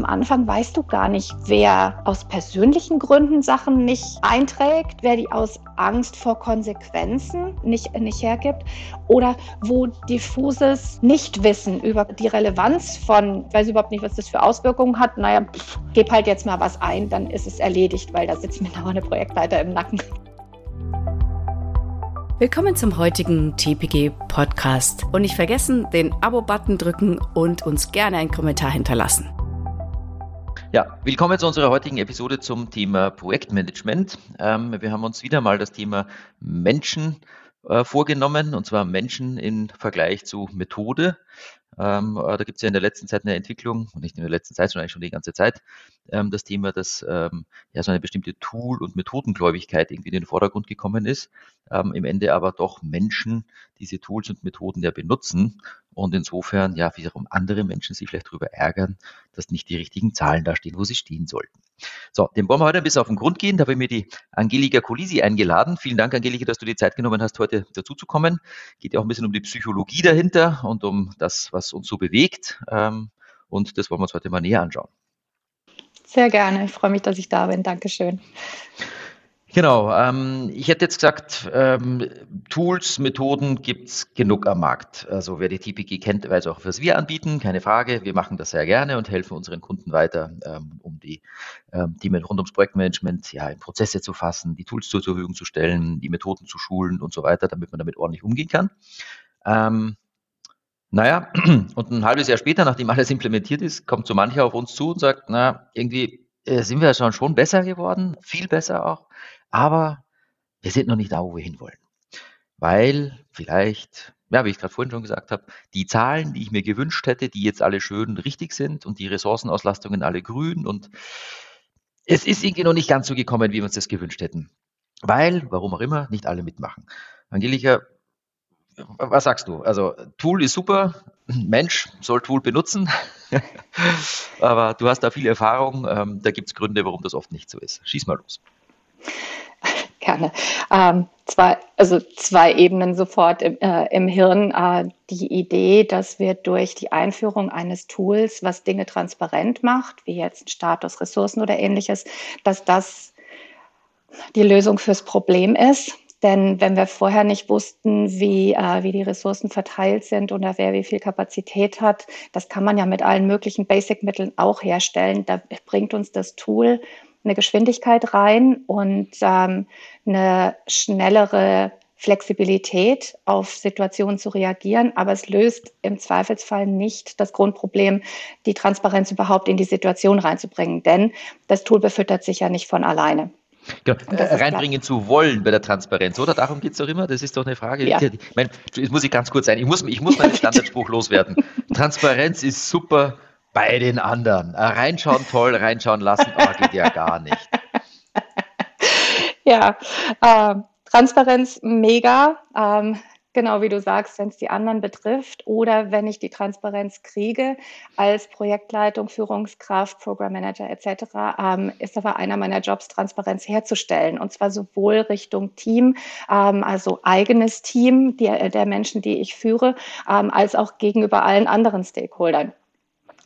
am Anfang weißt du gar nicht, wer aus persönlichen Gründen Sachen nicht einträgt, wer die aus Angst vor Konsequenzen nicht, nicht hergibt oder wo diffuses Nichtwissen über die Relevanz von, ich weiß überhaupt nicht, was das für Auswirkungen hat, naja, pff, gib halt jetzt mal was ein, dann ist es erledigt, weil da sitzt mir noch eine Projektleiter im Nacken. Willkommen zum heutigen TPG Podcast und nicht vergessen, den Abo-Button drücken und uns gerne einen Kommentar hinterlassen. Ja, willkommen zu unserer heutigen Episode zum Thema Projektmanagement. Ähm, wir haben uns wieder mal das Thema Menschen äh, vorgenommen, und zwar Menschen im Vergleich zu Methode. Ähm, äh, da gibt es ja in der letzten Zeit eine Entwicklung, und nicht in der letzten Zeit, sondern eigentlich schon die ganze Zeit, ähm, das Thema, dass ähm, ja so eine bestimmte Tool- und Methodengläubigkeit irgendwie in den Vordergrund gekommen ist, ähm, im Ende aber doch Menschen diese Tools und Methoden ja benutzen und insofern ja wiederum andere Menschen sich vielleicht darüber ärgern, dass nicht die richtigen Zahlen da stehen, wo sie stehen sollten. So, dem wollen wir heute ein bisschen auf den Grund gehen. Da habe ich mir die Angelika Colisi eingeladen. Vielen Dank, Angelika, dass du die Zeit genommen hast, heute dazu zu kommen. Geht ja auch ein bisschen um die Psychologie dahinter und um das, was uns so bewegt. Ähm, und das wollen wir uns heute mal näher anschauen. Sehr gerne. Ich freue mich, dass ich da bin. Dankeschön. Genau, ähm, ich hätte jetzt gesagt, ähm, Tools, Methoden gibt's genug am Markt. Also wer die TPG kennt, weiß auch, was wir anbieten, keine Frage. Wir machen das sehr gerne und helfen unseren Kunden weiter, ähm, um die ähm, Themen rund ums Projektmanagement ja, in Prozesse zu fassen, die Tools zur Verfügung zu stellen, die Methoden zu schulen und so weiter, damit man damit ordentlich umgehen kann. Ähm, naja, und ein halbes Jahr später, nachdem alles implementiert ist, kommt so mancher auf uns zu und sagt, na, irgendwie äh, sind wir schon, schon besser geworden, viel besser auch aber wir sind noch nicht da, wo wir hinwollen. Weil vielleicht, ja, wie ich gerade vorhin schon gesagt habe, die Zahlen, die ich mir gewünscht hätte, die jetzt alle schön richtig sind und die Ressourcenauslastungen alle grün und es ist irgendwie noch nicht ganz so gekommen, wie wir uns das gewünscht hätten. Weil, warum auch immer, nicht alle mitmachen. Angelika, was sagst du? Also Tool ist super, Mensch soll Tool benutzen, aber du hast da viel Erfahrung, ähm, da gibt es Gründe, warum das oft nicht so ist. Schieß mal los. Gerne. Ähm, zwei, also zwei Ebenen sofort im, äh, im Hirn. Äh, die Idee, dass wir durch die Einführung eines Tools, was Dinge transparent macht, wie jetzt Status, Ressourcen oder ähnliches, dass das die Lösung fürs Problem ist. Denn wenn wir vorher nicht wussten, wie, äh, wie die Ressourcen verteilt sind oder wer wie viel Kapazität hat, das kann man ja mit allen möglichen Basic-Mitteln auch herstellen. Da bringt uns das Tool eine Geschwindigkeit rein und ähm, eine schnellere Flexibilität auf Situationen zu reagieren, aber es löst im Zweifelsfall nicht das Grundproblem, die Transparenz überhaupt in die Situation reinzubringen, denn das Tool befüttert sich ja nicht von alleine. Genau. Reinbringen zu wollen bei der Transparenz, oder? Darum geht es doch immer. Das ist doch eine Frage. Ja. Ich meine, jetzt muss ich ganz kurz sein. Ich muss, ich muss meinen Standardspruch loswerden. Transparenz ist super bei den anderen. Äh, reinschauen toll, reinschauen lassen, aber geht ja gar nicht. Ja, äh, Transparenz mega. Ähm, genau wie du sagst, wenn es die anderen betrifft oder wenn ich die Transparenz kriege als Projektleitung, Führungskraft, Programmmanager etc., ähm, ist aber einer meiner Jobs, Transparenz herzustellen. Und zwar sowohl Richtung Team, ähm, also eigenes Team die, der Menschen, die ich führe, ähm, als auch gegenüber allen anderen Stakeholdern.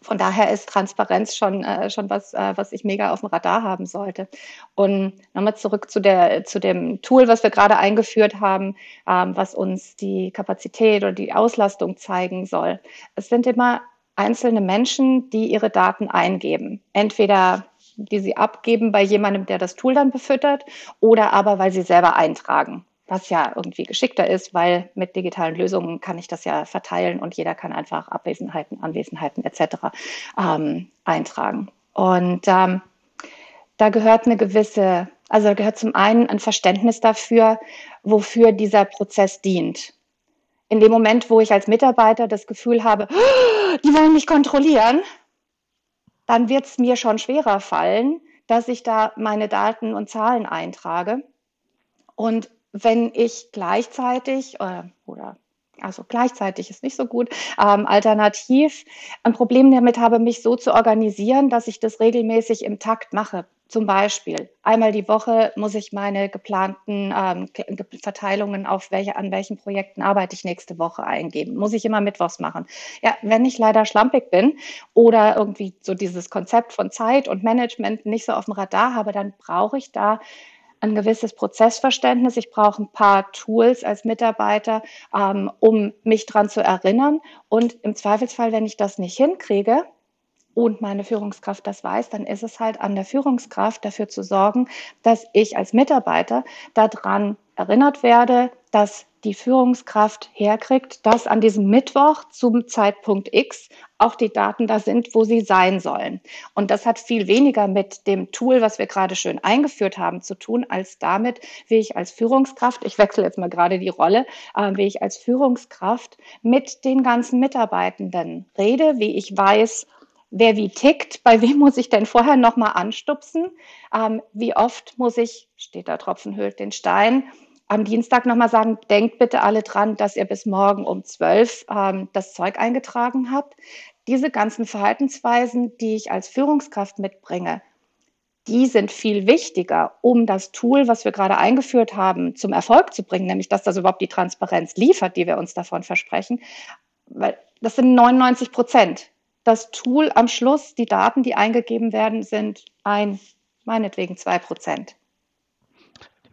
Von daher ist Transparenz schon, äh, schon was, äh, was ich mega auf dem Radar haben sollte. Und nochmal zurück zu, der, zu dem Tool, was wir gerade eingeführt haben, ähm, was uns die Kapazität oder die Auslastung zeigen soll. Es sind immer einzelne Menschen, die ihre Daten eingeben. Entweder die sie abgeben bei jemandem, der das Tool dann befüttert, oder aber weil sie selber eintragen was ja irgendwie geschickter ist, weil mit digitalen Lösungen kann ich das ja verteilen und jeder kann einfach Abwesenheiten, Anwesenheiten etc. Ähm, eintragen. Und ähm, da gehört eine gewisse, also da gehört zum einen ein Verständnis dafür, wofür dieser Prozess dient. In dem Moment, wo ich als Mitarbeiter das Gefühl habe, die wollen mich kontrollieren, dann wird es mir schon schwerer fallen, dass ich da meine Daten und Zahlen eintrage. Und wenn ich gleichzeitig äh, oder also gleichzeitig ist nicht so gut, ähm, alternativ ein Problem damit habe, mich so zu organisieren, dass ich das regelmäßig im Takt mache. Zum Beispiel, einmal die Woche muss ich meine geplanten ähm, Verteilungen auf welche, an welchen Projekten arbeite ich nächste Woche eingeben. Muss ich immer Mittwochs machen. Ja, wenn ich leider schlampig bin oder irgendwie so dieses Konzept von Zeit und Management nicht so auf dem Radar habe, dann brauche ich da ein gewisses Prozessverständnis. Ich brauche ein paar Tools als Mitarbeiter, ähm, um mich daran zu erinnern. Und im Zweifelsfall, wenn ich das nicht hinkriege, und meine Führungskraft das weiß, dann ist es halt an der Führungskraft dafür zu sorgen, dass ich als Mitarbeiter daran erinnert werde, dass die Führungskraft herkriegt, dass an diesem Mittwoch zum Zeitpunkt X auch die Daten da sind, wo sie sein sollen. Und das hat viel weniger mit dem Tool, was wir gerade schön eingeführt haben, zu tun, als damit, wie ich als Führungskraft, ich wechsle jetzt mal gerade die Rolle, äh, wie ich als Führungskraft mit den ganzen Mitarbeitenden rede, wie ich weiß, wer wie tickt, bei wem muss ich denn vorher nochmal anstupsen, ähm, wie oft muss ich, steht da Tropfen hüllt den Stein, am Dienstag nochmal sagen, denkt bitte alle dran, dass ihr bis morgen um 12 ähm, das Zeug eingetragen habt. Diese ganzen Verhaltensweisen, die ich als Führungskraft mitbringe, die sind viel wichtiger, um das Tool, was wir gerade eingeführt haben, zum Erfolg zu bringen, nämlich dass das überhaupt die Transparenz liefert, die wir uns davon versprechen. Weil das sind 99 Prozent. Das Tool am Schluss, die Daten, die eingegeben werden, sind ein, meinetwegen zwei Prozent.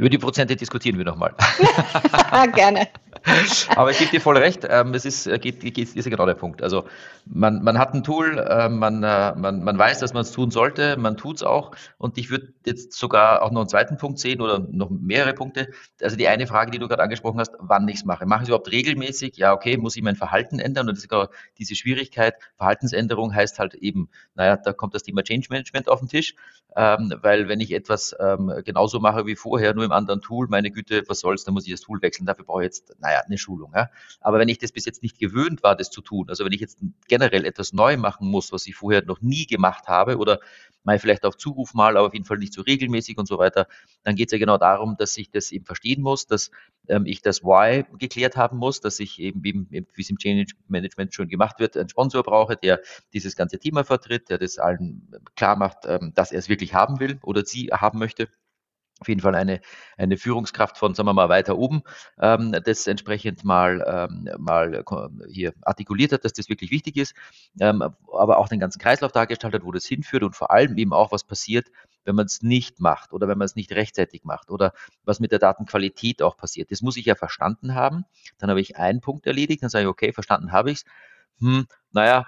Über die Prozente diskutieren wir nochmal. Gerne. Aber ich gebe dir voll recht, ähm, es ist, äh, geht, geht, ist genau der Punkt. Also man, man hat ein Tool, äh, man, äh, man, man weiß, dass man es tun sollte, man tut es auch. Und ich würde jetzt sogar auch noch einen zweiten Punkt sehen oder noch mehrere Punkte. Also die eine Frage, die du gerade angesprochen hast, wann ich es mache. Mache ich es überhaupt regelmäßig? Ja, okay, muss ich mein Verhalten ändern? Und das ist genau diese Schwierigkeit. Verhaltensänderung heißt halt eben, naja, da kommt das Thema Change Management auf den Tisch. Ähm, weil wenn ich etwas ähm, genauso mache wie vorher, nur im anderen Tool, meine Güte, was soll's, dann muss ich das Tool wechseln. Dafür brauche ich jetzt, naja, eine Schulung. Ja. Aber wenn ich das bis jetzt nicht gewöhnt war, das zu tun, also wenn ich jetzt generell etwas neu machen muss, was ich vorher noch nie gemacht habe oder mal vielleicht auf Zuruf mal, aber auf jeden Fall nicht so regelmäßig und so weiter, dann geht es ja genau darum, dass ich das eben verstehen muss, dass ähm, ich das Why geklärt haben muss, dass ich eben, wie es im Change Management schon gemacht wird, einen Sponsor brauche, der dieses ganze Thema vertritt, der das allen klar macht, ähm, dass er es wirklich haben will oder sie haben möchte auf jeden Fall eine, eine Führungskraft von, sagen wir mal, weiter oben, ähm, das entsprechend mal, ähm, mal hier artikuliert hat, dass das wirklich wichtig ist, ähm, aber auch den ganzen Kreislauf dargestellt hat, wo das hinführt und vor allem eben auch, was passiert, wenn man es nicht macht oder wenn man es nicht rechtzeitig macht oder was mit der Datenqualität auch passiert. Das muss ich ja verstanden haben. Dann habe ich einen Punkt erledigt, dann sage ich, okay, verstanden habe ich es. Hm, naja,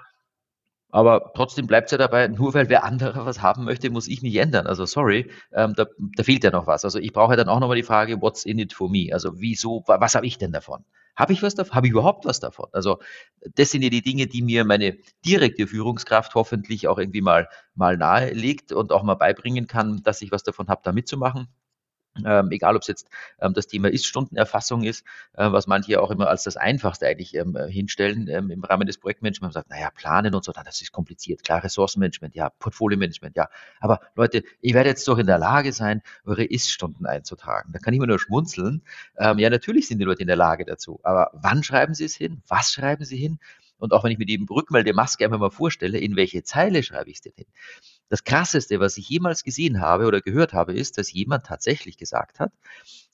aber trotzdem bleibt es ja dabei, nur weil wer andere was haben möchte, muss ich mich ändern. Also sorry, ähm, da, da, fehlt ja noch was. Also ich brauche dann auch nochmal die Frage, what's in it for me? Also wieso, was habe ich denn davon? Habe ich was davon? Habe ich überhaupt was davon? Also das sind ja die Dinge, die mir meine direkte Führungskraft hoffentlich auch irgendwie mal, mal nahelegt und auch mal beibringen kann, dass ich was davon habe, da mitzumachen. Ähm, egal ob es jetzt ähm, das Thema Ist-Stundenerfassung ist, äh, was manche auch immer als das Einfachste eigentlich ähm, äh, hinstellen ähm, im Rahmen des Projektmanagements. Man sagt, naja, planen und so, das ist kompliziert. Klar, Ressourcenmanagement, ja, Portfolio-Management, ja. Aber Leute, ihr werdet jetzt doch in der Lage sein, eure Ist-Stunden einzutragen. Da kann ich mir nur schmunzeln. Ähm, ja, natürlich sind die Leute in der Lage dazu. Aber wann schreiben sie es hin? Was schreiben sie hin? Und auch wenn ich mir die Rückmeldemaske einfach mal vorstelle, in welche Zeile schreibe ich es denn hin? Das Krasseste, was ich jemals gesehen habe oder gehört habe, ist, dass jemand tatsächlich gesagt hat,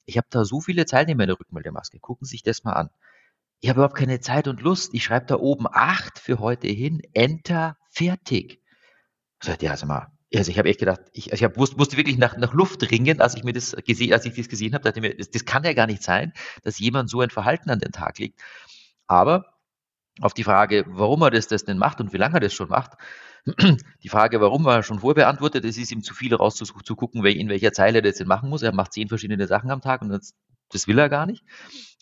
ich habe da so viele Zeilen in meiner Rückmeldemaske, gucken Sie sich das mal an. Ich habe überhaupt keine Zeit und Lust. Ich schreibe da oben acht für heute hin, Enter, fertig. Sagt ja, sag mal, also ich habe echt gedacht, ich, also ich hab, musste, musste wirklich nach, nach Luft ringen, als ich mir das gesehen, als ich das gesehen habe, dachte ich mir, das, das kann ja gar nicht sein, dass jemand so ein Verhalten an den Tag legt. Aber auf die Frage, warum er das, das denn macht und wie lange er das schon macht, die Frage, warum war schon vorbeantwortet. Es ist ihm zu viel rauszugucken, in welcher Zeile er das denn machen muss. Er macht zehn verschiedene Sachen am Tag und das, das will er gar nicht.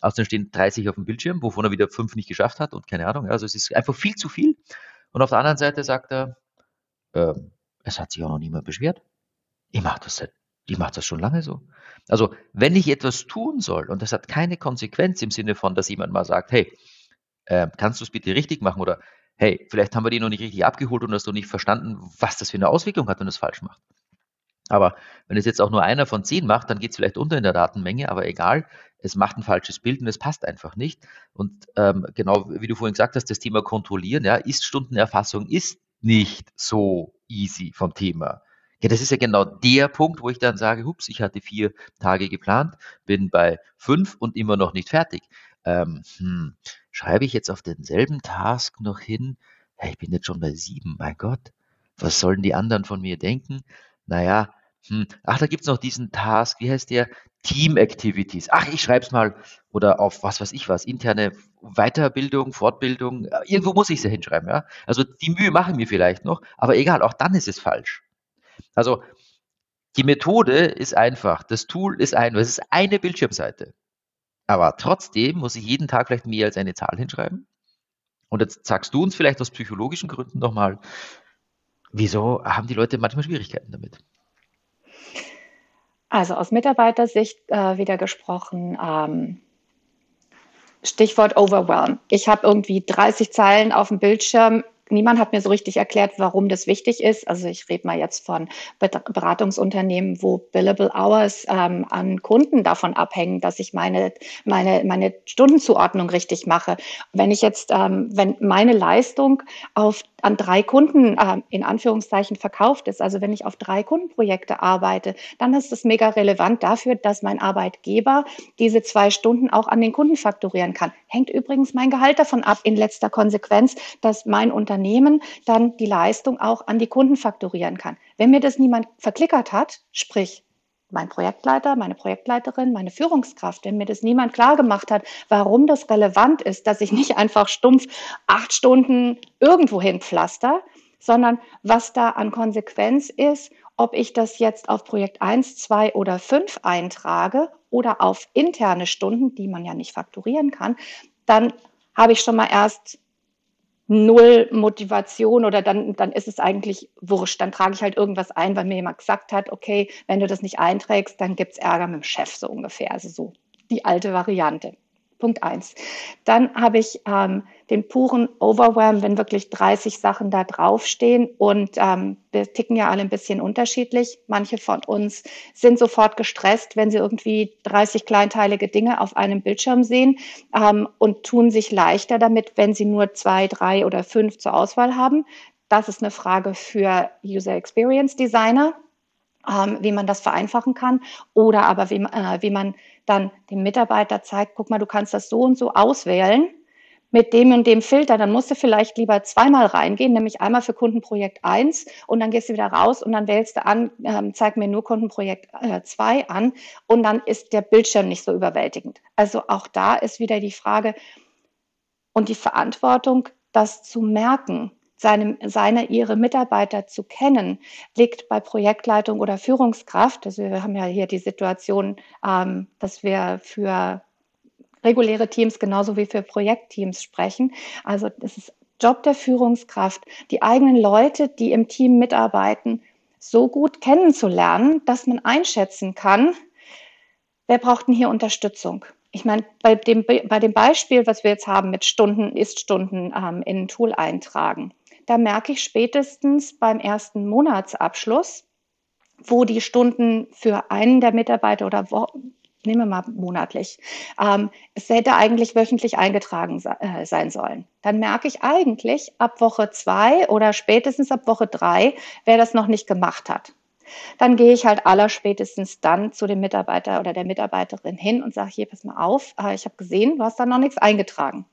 Außerdem stehen 30 auf dem Bildschirm, wovon er wieder fünf nicht geschafft hat und keine Ahnung. Also es ist einfach viel zu viel. Und auf der anderen Seite sagt er, äh, es hat sich auch noch niemand beschwert. Ich mache das seit ich mache das schon lange so. Also, wenn ich etwas tun soll und das hat keine Konsequenz im Sinne von, dass jemand mal sagt, hey, äh, kannst du es bitte richtig machen oder hey, vielleicht haben wir die noch nicht richtig abgeholt und hast du nicht verstanden, was das für eine Auswirkung hat, wenn du es falsch machst. Aber wenn es jetzt auch nur einer von zehn macht, dann geht es vielleicht unter in der Datenmenge, aber egal, es macht ein falsches Bild und es passt einfach nicht. Und ähm, genau wie du vorhin gesagt hast, das Thema Kontrollieren, ja, Ist-Stundenerfassung ist nicht so easy vom Thema. Ja, das ist ja genau der Punkt, wo ich dann sage, hups, ich hatte vier Tage geplant, bin bei fünf und immer noch nicht fertig. Ähm, hm, schreibe ich jetzt auf denselben Task noch hin? Hey, ich bin jetzt schon bei sieben, mein Gott. Was sollen die anderen von mir denken? Naja, hm, ach, da gibt's noch diesen Task, wie heißt der? Team Activities. Ach, ich schreibe es mal. Oder auf was weiß ich was, interne Weiterbildung, Fortbildung. Irgendwo muss ich es ja hinschreiben, ja. Also die Mühe mache ich mir vielleicht noch, aber egal, auch dann ist es falsch. Also die Methode ist einfach, das Tool ist einfach, es ist eine Bildschirmseite. Aber trotzdem muss ich jeden Tag vielleicht mehr als eine Zahl hinschreiben. Und jetzt sagst du uns vielleicht aus psychologischen Gründen nochmal, wieso haben die Leute manchmal Schwierigkeiten damit? Also aus Mitarbeitersicht äh, wieder gesprochen, ähm, Stichwort Overwhelm. Ich habe irgendwie 30 Zeilen auf dem Bildschirm niemand hat mir so richtig erklärt, warum das wichtig ist. Also ich rede mal jetzt von Beratungsunternehmen, wo Billable Hours ähm, an Kunden davon abhängen, dass ich meine, meine, meine Stundenzuordnung richtig mache. Wenn ich jetzt, ähm, wenn meine Leistung auf an drei Kunden äh, in Anführungszeichen verkauft ist, also wenn ich auf drei Kundenprojekte arbeite, dann ist es mega relevant dafür, dass mein Arbeitgeber diese zwei Stunden auch an den Kunden fakturieren kann. Hängt übrigens mein Gehalt davon ab in letzter Konsequenz, dass mein Unternehmen dann die Leistung auch an die Kunden fakturieren kann. Wenn mir das niemand verklickert hat, sprich mein Projektleiter, meine Projektleiterin, meine Führungskraft, wenn mir das niemand klar gemacht hat, warum das relevant ist, dass ich nicht einfach stumpf acht Stunden irgendwo hin pflaster, sondern was da an Konsequenz ist, ob ich das jetzt auf Projekt 1, 2 oder 5 eintrage oder auf interne Stunden, die man ja nicht fakturieren kann, dann habe ich schon mal erst null Motivation oder dann, dann ist es eigentlich wurscht. Dann trage ich halt irgendwas ein, weil mir jemand gesagt hat, okay, wenn du das nicht einträgst, dann gibt's Ärger mit dem Chef so ungefähr. Also so die alte Variante. Punkt eins. Dann habe ich ähm, den puren Overwhelm, wenn wirklich 30 Sachen da draufstehen und ähm, wir ticken ja alle ein bisschen unterschiedlich. Manche von uns sind sofort gestresst, wenn sie irgendwie 30 kleinteilige Dinge auf einem Bildschirm sehen ähm, und tun sich leichter damit, wenn sie nur zwei, drei oder fünf zur Auswahl haben. Das ist eine Frage für User Experience Designer, ähm, wie man das vereinfachen kann oder aber wie, äh, wie man dann dem Mitarbeiter zeigt, guck mal, du kannst das so und so auswählen mit dem und dem Filter, dann musst du vielleicht lieber zweimal reingehen, nämlich einmal für Kundenprojekt 1 und dann gehst du wieder raus und dann wählst du an, ähm, zeig mir nur Kundenprojekt 2 äh, an und dann ist der Bildschirm nicht so überwältigend. Also auch da ist wieder die Frage und die Verantwortung, das zu merken seine, seine, ihre Mitarbeiter zu kennen, liegt bei Projektleitung oder Führungskraft. Also wir haben ja hier die Situation, ähm, dass wir für reguläre Teams genauso wie für Projektteams sprechen. Also es ist Job der Führungskraft, die eigenen Leute, die im Team mitarbeiten, so gut kennenzulernen, dass man einschätzen kann, wer braucht denn hier Unterstützung? Ich meine, bei dem, bei dem Beispiel, was wir jetzt haben mit Stunden, Ist-Stunden ähm, in ein Tool eintragen, da merke ich spätestens beim ersten Monatsabschluss, wo die Stunden für einen der Mitarbeiter oder wo, nehmen wir mal monatlich, ähm, es hätte eigentlich wöchentlich eingetragen äh, sein sollen. Dann merke ich eigentlich ab Woche zwei oder spätestens ab Woche drei, wer das noch nicht gemacht hat. Dann gehe ich halt aller spätestens dann zu dem Mitarbeiter oder der Mitarbeiterin hin und sage, hier, pass mal auf, äh, ich habe gesehen, du hast da noch nichts eingetragen.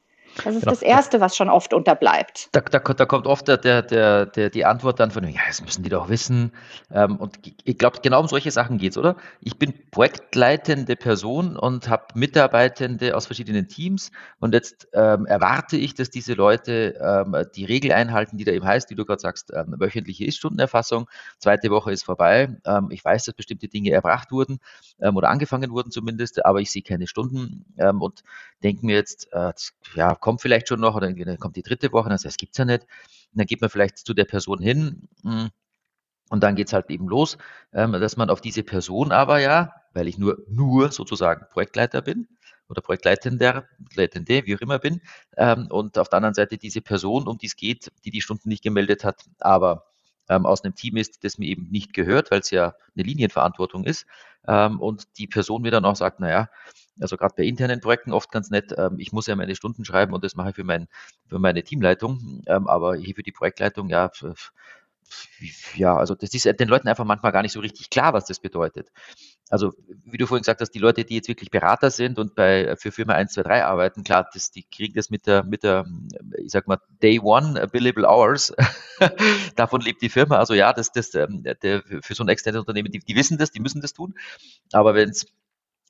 Das ist genau. das Erste, was schon oft unterbleibt. Da, da, da kommt oft der, der, der, die Antwort dann von, ja, das müssen die doch wissen. Ähm, und ich glaube, genau um solche Sachen geht es, oder? Ich bin projektleitende Person und habe Mitarbeitende aus verschiedenen Teams und jetzt ähm, erwarte ich, dass diese Leute ähm, die Regel einhalten, die da eben heißt, wie du gerade sagst, ähm, wöchentliche Ist-Stundenerfassung, zweite Woche ist vorbei. Ähm, ich weiß, dass bestimmte Dinge erbracht wurden ähm, oder angefangen wurden zumindest, aber ich sehe keine Stunden und denke mir jetzt, äh, ja, kommt vielleicht schon noch oder dann kommt die dritte Woche, dann sagt, das gibt's ja nicht. Und dann geht man vielleicht zu der Person hin hm, und dann geht's halt eben los, ähm, dass man auf diese Person aber ja, weil ich nur, nur sozusagen Projektleiter bin oder Projektleitender, Leitende, wie auch immer bin, ähm, und auf der anderen Seite diese Person, um die es geht, die die Stunden nicht gemeldet hat, aber ähm, aus einem Team ist, das mir eben nicht gehört, weil es ja eine Linienverantwortung ist, und die Person mir dann auch sagt, naja, also gerade bei internen Projekten oft ganz nett. Ähm, ich muss ja meine Stunden schreiben und das mache ich für, mein, für meine Teamleitung. Ähm, aber hier für die Projektleitung, ja, ja, also das ist den Leuten einfach manchmal gar nicht so richtig klar, was das bedeutet. Also, wie du vorhin gesagt hast, die Leute, die jetzt wirklich Berater sind und bei für Firma 1, 2, 3 arbeiten, klar, das, die kriegen das mit der, mit der, ich sag mal, Day One Billable Hours. Davon lebt die Firma. Also ja, das, das, ähm, der, für so ein externes Unternehmen, die, die wissen das, die müssen das tun. Aber wenn es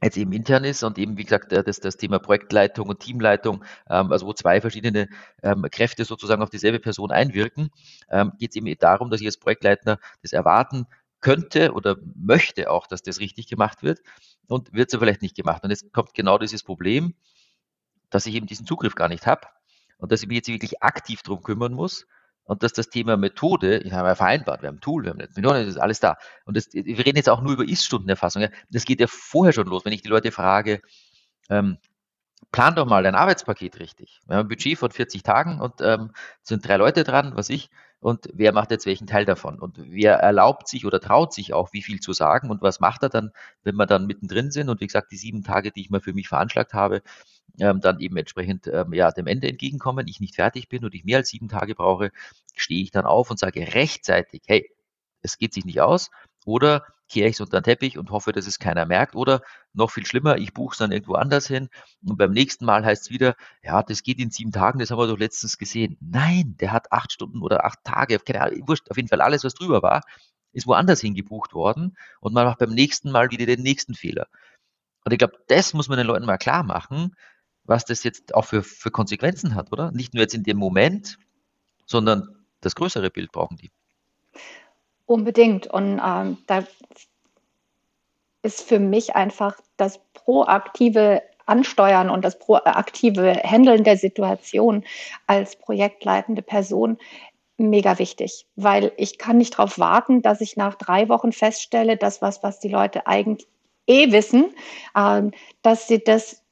jetzt eben intern ist und eben, wie gesagt, das, das Thema Projektleitung und Teamleitung, ähm, also wo zwei verschiedene ähm, Kräfte sozusagen auf dieselbe Person einwirken, ähm, geht es eben darum, dass ich als Projektleiter das erwarten könnte oder möchte auch, dass das richtig gemacht wird und wird so vielleicht nicht gemacht. Und jetzt kommt genau dieses Problem, dass ich eben diesen Zugriff gar nicht habe und dass ich mich jetzt wirklich aktiv darum kümmern muss, und dass das Thema Methode, ich habe ja vereinbart, wir haben ein Tool, wir haben eine Methode, das ist alles da. Und das, wir reden jetzt auch nur über Ist-Stundenerfassung. Ja. Das geht ja vorher schon los, wenn ich die Leute frage, ähm, plan doch mal dein Arbeitspaket richtig. Wir haben ein Budget von 40 Tagen und ähm, sind drei Leute dran, was ich, und wer macht jetzt welchen Teil davon? Und wer erlaubt sich oder traut sich auch, wie viel zu sagen und was macht er dann, wenn wir dann mittendrin sind? Und wie gesagt, die sieben Tage, die ich mal für mich veranschlagt habe, ähm, dann eben entsprechend ähm, ja, dem Ende entgegenkommen, ich nicht fertig bin und ich mehr als sieben Tage brauche, stehe ich dann auf und sage rechtzeitig, hey, es geht sich nicht aus, oder kehre ich es unter den Teppich und hoffe, dass es keiner merkt. Oder noch viel schlimmer, ich buche es dann irgendwo anders hin und beim nächsten Mal heißt es wieder, ja, das geht in sieben Tagen, das haben wir doch letztens gesehen. Nein, der hat acht Stunden oder acht Tage, keine Ahnung, wurscht, auf jeden Fall alles, was drüber war, ist woanders hingebucht worden und man macht beim nächsten Mal wieder den nächsten Fehler. Und ich glaube, das muss man den Leuten mal klar machen, was das jetzt auch für, für Konsequenzen hat, oder? Nicht nur jetzt in dem Moment, sondern das größere Bild brauchen die. Unbedingt. Und ähm, da ist für mich einfach das proaktive Ansteuern und das proaktive Handeln der Situation als projektleitende Person mega wichtig, weil ich kann nicht darauf warten, dass ich nach drei Wochen feststelle, dass was, was die Leute eigentlich eh wissen, äh, dass sie das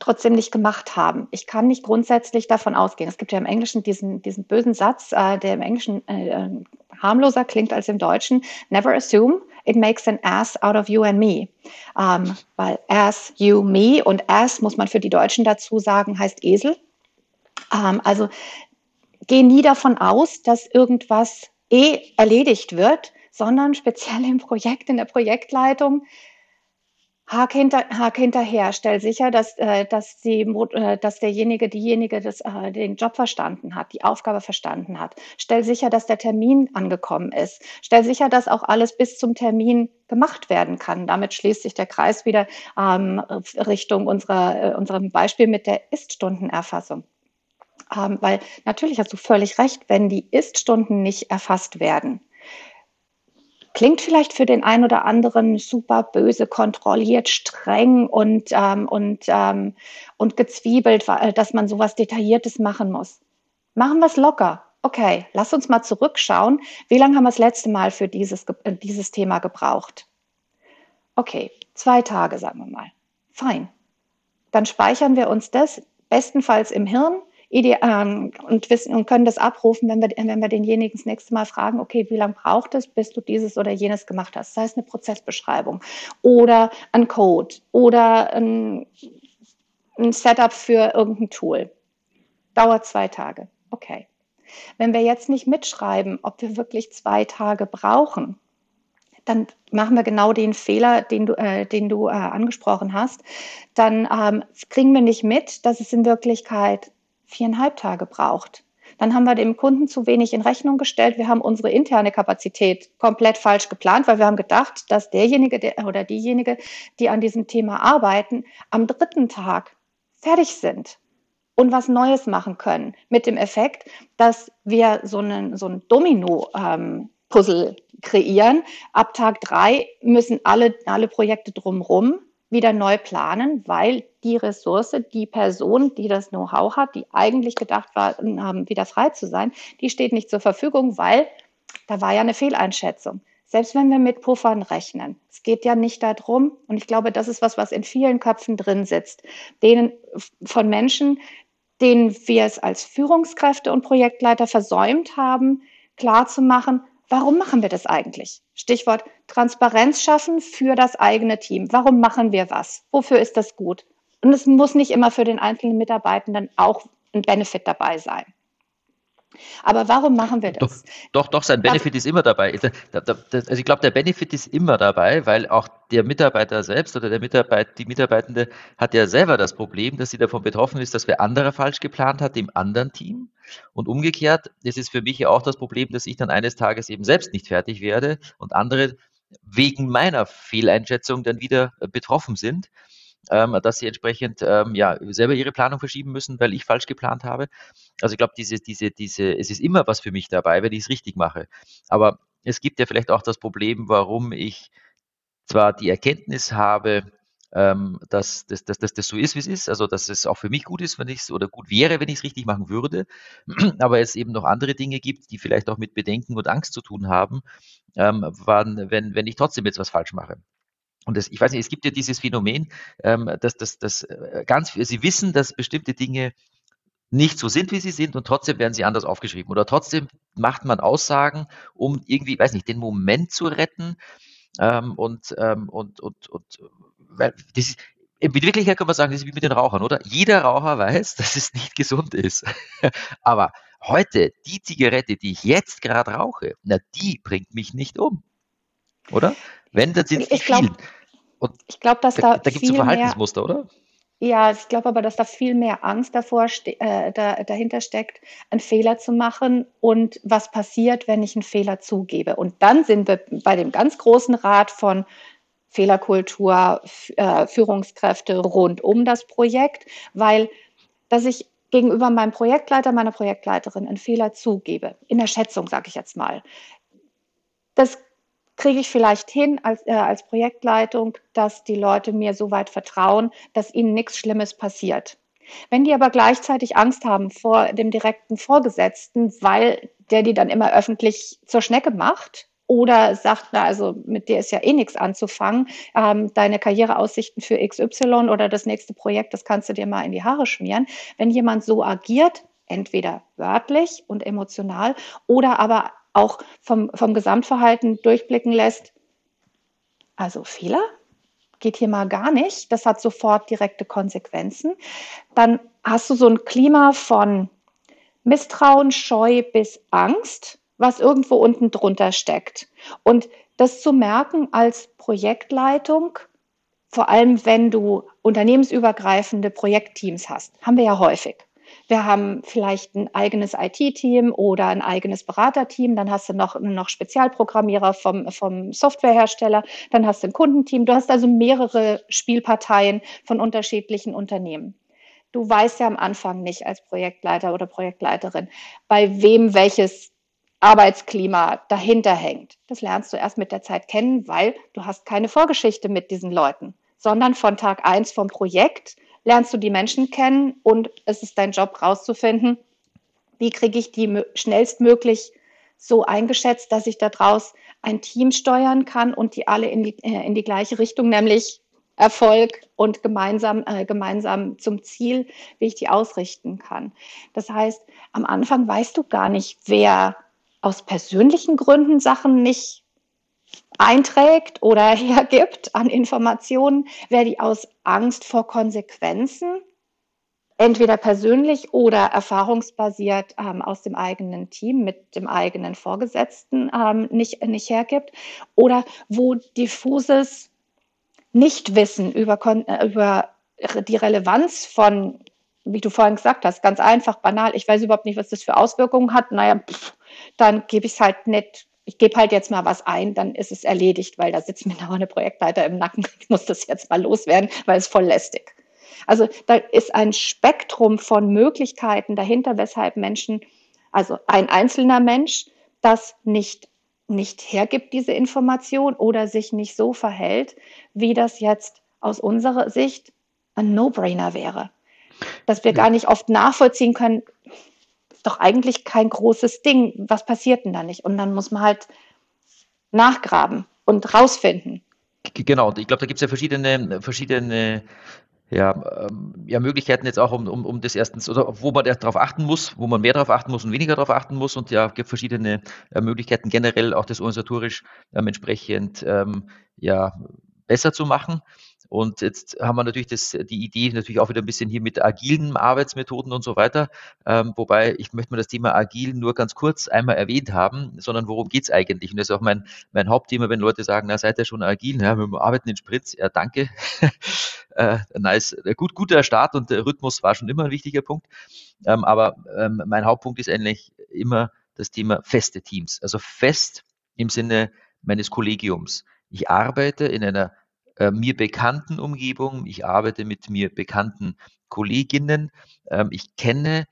trotzdem nicht gemacht haben. Ich kann nicht grundsätzlich davon ausgehen. Es gibt ja im Englischen diesen, diesen bösen Satz, äh, der im Englischen äh, äh, harmloser klingt als im Deutschen. Never assume it makes an ass out of you and me. Ähm, weil ass, you, me und ass muss man für die Deutschen dazu sagen, heißt Esel. Ähm, also geh nie davon aus, dass irgendwas eh erledigt wird, sondern speziell im Projekt, in der Projektleitung, Hake, hinter, Hake hinterher, stell sicher, dass, äh, dass, die, äh, dass derjenige, diejenige das, äh, den Job verstanden hat, die Aufgabe verstanden hat. Stell sicher, dass der Termin angekommen ist. Stell sicher, dass auch alles bis zum Termin gemacht werden kann. Damit schließt sich der Kreis wieder ähm, Richtung unserer, äh, unserem Beispiel mit der Ist-Stundenerfassung. Ähm, weil natürlich hast du völlig recht, wenn die Ist-Stunden nicht erfasst werden, Klingt vielleicht für den einen oder anderen super böse, kontrolliert, streng und, ähm, und, ähm, und gezwiebelt, dass man sowas Detailliertes machen muss. Machen wir es locker. Okay, lass uns mal zurückschauen. Wie lange haben wir das letzte Mal für dieses, äh, dieses Thema gebraucht? Okay, zwei Tage, sagen wir mal. Fein. Dann speichern wir uns das bestenfalls im Hirn ähm, und wissen und können das abrufen, wenn wir, wenn wir denjenigen das nächste Mal fragen, okay, wie lange braucht es, bis du dieses oder jenes gemacht hast? Das heißt eine Prozessbeschreibung oder ein Code oder ein, ein Setup für irgendein Tool. Dauert zwei Tage. Okay. Wenn wir jetzt nicht mitschreiben, ob wir wirklich zwei Tage brauchen, dann machen wir genau den Fehler, den du, äh, den du äh, angesprochen hast. Dann ähm, kriegen wir nicht mit, dass es in Wirklichkeit viereinhalb Tage braucht. Dann haben wir dem Kunden zu wenig in Rechnung gestellt. Wir haben unsere interne Kapazität komplett falsch geplant, weil wir haben gedacht, dass derjenige der, oder diejenige, die an diesem Thema arbeiten, am dritten Tag fertig sind und was Neues machen können. Mit dem Effekt, dass wir so einen, so ein Domino-Puzzle ähm, kreieren. Ab Tag drei müssen alle, alle Projekte drumherum wieder neu planen, weil die Ressource, die Person, die das Know-how hat, die eigentlich gedacht war, wieder frei zu sein, die steht nicht zur Verfügung, weil da war ja eine Fehleinschätzung. Selbst wenn wir mit Puffern rechnen, es geht ja nicht darum, und ich glaube, das ist was, was in vielen Köpfen drin sitzt, denen von Menschen, denen wir es als Führungskräfte und Projektleiter versäumt haben, klarzumachen, Warum machen wir das eigentlich? Stichwort Transparenz schaffen für das eigene Team. Warum machen wir was? Wofür ist das gut? Und es muss nicht immer für den einzelnen Mitarbeitenden auch ein Benefit dabei sein. Aber warum machen wir das? Doch, doch, doch sein Benefit ist immer dabei. Also ich glaube, der Benefit ist immer dabei, weil auch der Mitarbeiter selbst oder der Mitarbeit, die Mitarbeitende hat ja selber das Problem, dass sie davon betroffen ist, dass wer andere falsch geplant hat im anderen Team. Und umgekehrt, es ist für mich ja auch das Problem, dass ich dann eines Tages eben selbst nicht fertig werde und andere wegen meiner Fehleinschätzung dann wieder betroffen sind ähm, dass sie entsprechend ähm, ja selber ihre Planung verschieben müssen, weil ich falsch geplant habe. Also ich glaube, diese, diese, diese, es ist immer was für mich dabei, wenn ich es richtig mache. Aber es gibt ja vielleicht auch das Problem, warum ich zwar die Erkenntnis habe, ähm, dass, dass, dass, dass das so ist, wie es ist, also dass es auch für mich gut ist, wenn ich es oder gut wäre, wenn ich es richtig machen würde, aber es eben noch andere Dinge gibt, die vielleicht auch mit Bedenken und Angst zu tun haben, ähm, wann, wenn, wenn ich trotzdem jetzt was falsch mache. Und das, ich weiß nicht, es gibt ja dieses Phänomen, ähm, dass, dass, dass äh, ganz, sie wissen, dass bestimmte Dinge nicht so sind, wie sie sind und trotzdem werden sie anders aufgeschrieben. Oder trotzdem macht man Aussagen, um irgendwie, weiß nicht, den Moment zu retten. Ähm, und, ähm, und, und, und, weil das ist, in Wirklichkeit kann man sagen, das ist wie mit den Rauchern, oder? Jeder Raucher weiß, dass es nicht gesund ist. Aber heute, die Zigarette, die ich jetzt gerade rauche, na, die bringt mich nicht um. Oder? Wenn, dann sind es ich glaub, ich glaube, dass da, da gibt es Verhaltensmuster, mehr, oder? Ja, ich glaube aber, dass da viel mehr Angst davor äh, da, dahinter steckt, einen Fehler zu machen und was passiert, wenn ich einen Fehler zugebe. Und dann sind wir bei dem ganz großen Rat von Fehlerkultur, äh, Führungskräfte rund um das Projekt, weil dass ich gegenüber meinem Projektleiter, meiner Projektleiterin einen Fehler zugebe, in der Schätzung sage ich jetzt mal. Das kriege ich vielleicht hin als, äh, als Projektleitung, dass die Leute mir so weit vertrauen, dass ihnen nichts Schlimmes passiert. Wenn die aber gleichzeitig Angst haben vor dem direkten Vorgesetzten, weil der die dann immer öffentlich zur Schnecke macht oder sagt, na, also mit dir ist ja eh nichts anzufangen, ähm, deine Karriereaussichten für XY oder das nächste Projekt, das kannst du dir mal in die Haare schmieren. Wenn jemand so agiert, entweder wörtlich und emotional oder aber auch vom, vom Gesamtverhalten durchblicken lässt, also Fehler geht hier mal gar nicht, das hat sofort direkte Konsequenzen, dann hast du so ein Klima von Misstrauen, Scheu bis Angst, was irgendwo unten drunter steckt. Und das zu merken als Projektleitung, vor allem wenn du unternehmensübergreifende Projektteams hast, haben wir ja häufig. Wir haben vielleicht ein eigenes IT-Team oder ein eigenes Beraterteam. Dann hast du noch, noch Spezialprogrammierer vom, vom Softwarehersteller. Dann hast du ein Kundenteam. Du hast also mehrere Spielparteien von unterschiedlichen Unternehmen. Du weißt ja am Anfang nicht als Projektleiter oder Projektleiterin, bei wem welches Arbeitsklima dahinter hängt. Das lernst du erst mit der Zeit kennen, weil du hast keine Vorgeschichte mit diesen Leuten, sondern von Tag eins vom Projekt lernst du die Menschen kennen und es ist dein Job rauszufinden, wie kriege ich die schnellstmöglich so eingeschätzt, dass ich daraus ein Team steuern kann und die alle in die, äh, in die gleiche Richtung, nämlich Erfolg und gemeinsam, äh, gemeinsam zum Ziel, wie ich die ausrichten kann. Das heißt, am Anfang weißt du gar nicht, wer aus persönlichen Gründen Sachen nicht einträgt oder hergibt an Informationen, wer die aus Angst vor Konsequenzen, entweder persönlich oder erfahrungsbasiert ähm, aus dem eigenen Team mit dem eigenen Vorgesetzten ähm, nicht, nicht hergibt, oder wo diffuses Nichtwissen über, äh, über die Relevanz von, wie du vorhin gesagt hast, ganz einfach, banal, ich weiß überhaupt nicht, was das für Auswirkungen hat, naja, pff, dann gebe ich es halt nicht ich gebe halt jetzt mal was ein, dann ist es erledigt, weil da sitzt mir noch eine Projektleiter im Nacken. Ich muss das jetzt mal loswerden, weil es voll lästig. Also da ist ein Spektrum von Möglichkeiten dahinter, weshalb Menschen, also ein einzelner Mensch, das nicht, nicht hergibt, diese Information oder sich nicht so verhält, wie das jetzt aus unserer Sicht ein No-Brainer wäre. Dass wir gar nicht oft nachvollziehen können, doch eigentlich kein großes Ding. Was passiert denn da nicht? Und dann muss man halt nachgraben und rausfinden. Genau, ich glaube, da gibt es ja verschiedene, verschiedene ja, ähm, ja, Möglichkeiten jetzt auch, um, um, um das erstens, oder wo man darauf achten muss, wo man mehr darauf achten muss und weniger darauf achten muss. Und ja, gibt verschiedene äh, Möglichkeiten, generell auch das organisatorisch ähm, entsprechend ähm, ja, besser zu machen. Und jetzt haben wir natürlich das, die Idee natürlich auch wieder ein bisschen hier mit agilen Arbeitsmethoden und so weiter. Ähm, wobei ich möchte mal das Thema agil nur ganz kurz einmal erwähnt haben, sondern worum geht's eigentlich? Und das ist auch mein, mein Hauptthema, wenn Leute sagen, na, seid ihr schon agil? Ja, wir arbeiten in Spritz. Ja, danke. äh, nice. Gut, guter Start und der Rhythmus war schon immer ein wichtiger Punkt. Ähm, aber ähm, mein Hauptpunkt ist eigentlich immer das Thema feste Teams. Also fest im Sinne meines Kollegiums. Ich arbeite in einer äh, mir bekannten Umgebung. Ich arbeite mit mir bekannten Kolleginnen. Ähm, ich kenne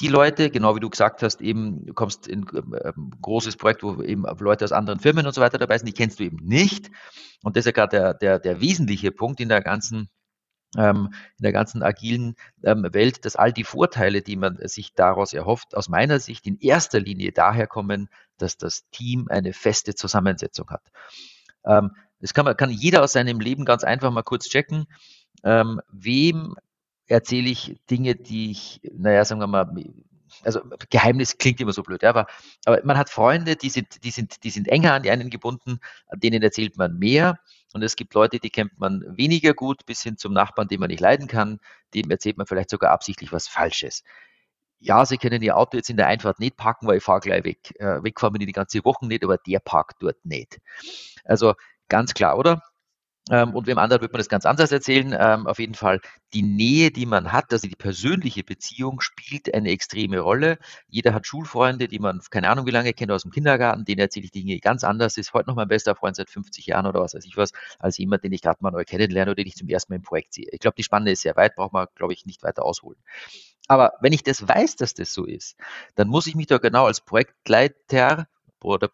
die Leute, genau wie du gesagt hast, eben, du kommst in ein ähm, großes Projekt, wo eben Leute aus anderen Firmen und so weiter dabei sind, die kennst du eben nicht. Und das ist ja gerade der, der, der wesentliche Punkt in der ganzen ähm, in der ganzen agilen ähm, Welt, dass all die Vorteile, die man sich daraus erhofft, aus meiner Sicht in erster Linie daher kommen, dass das Team eine feste Zusammensetzung hat. Das kann, man, kann jeder aus seinem Leben ganz einfach mal kurz checken. Ähm, wem erzähle ich Dinge, die ich, naja, sagen wir mal, also Geheimnis klingt immer so blöd, ja, aber, aber man hat Freunde, die sind, die sind, die sind enger an einen gebunden, denen erzählt man mehr. Und es gibt Leute, die kennt man weniger gut, bis hin zum Nachbarn, den man nicht leiden kann, dem erzählt man vielleicht sogar absichtlich was Falsches. Ja, Sie können Ihr Auto jetzt in der Einfahrt nicht parken, weil ich fahre gleich weg. Äh, wegfahren wir die ganze Woche nicht, aber der parkt dort nicht. Also Ganz klar, oder? Ähm, und wem anderen wird man das ganz anders erzählen. Ähm, auf jeden Fall die Nähe, die man hat, also die persönliche Beziehung spielt eine extreme Rolle. Jeder hat Schulfreunde, die man keine Ahnung wie lange kennt aus dem Kindergarten, denen erzähle ich Dinge ganz anders. Ist heute noch mein bester Freund seit 50 Jahren oder was weiß ich was, als jemand, den ich gerade mal neu kennenlerne oder den ich zum ersten Mal im Projekt sehe. Ich glaube, die Spanne ist sehr weit, braucht man, glaube ich, nicht weiter ausholen. Aber wenn ich das weiß, dass das so ist, dann muss ich mich doch genau als Projektleiter oder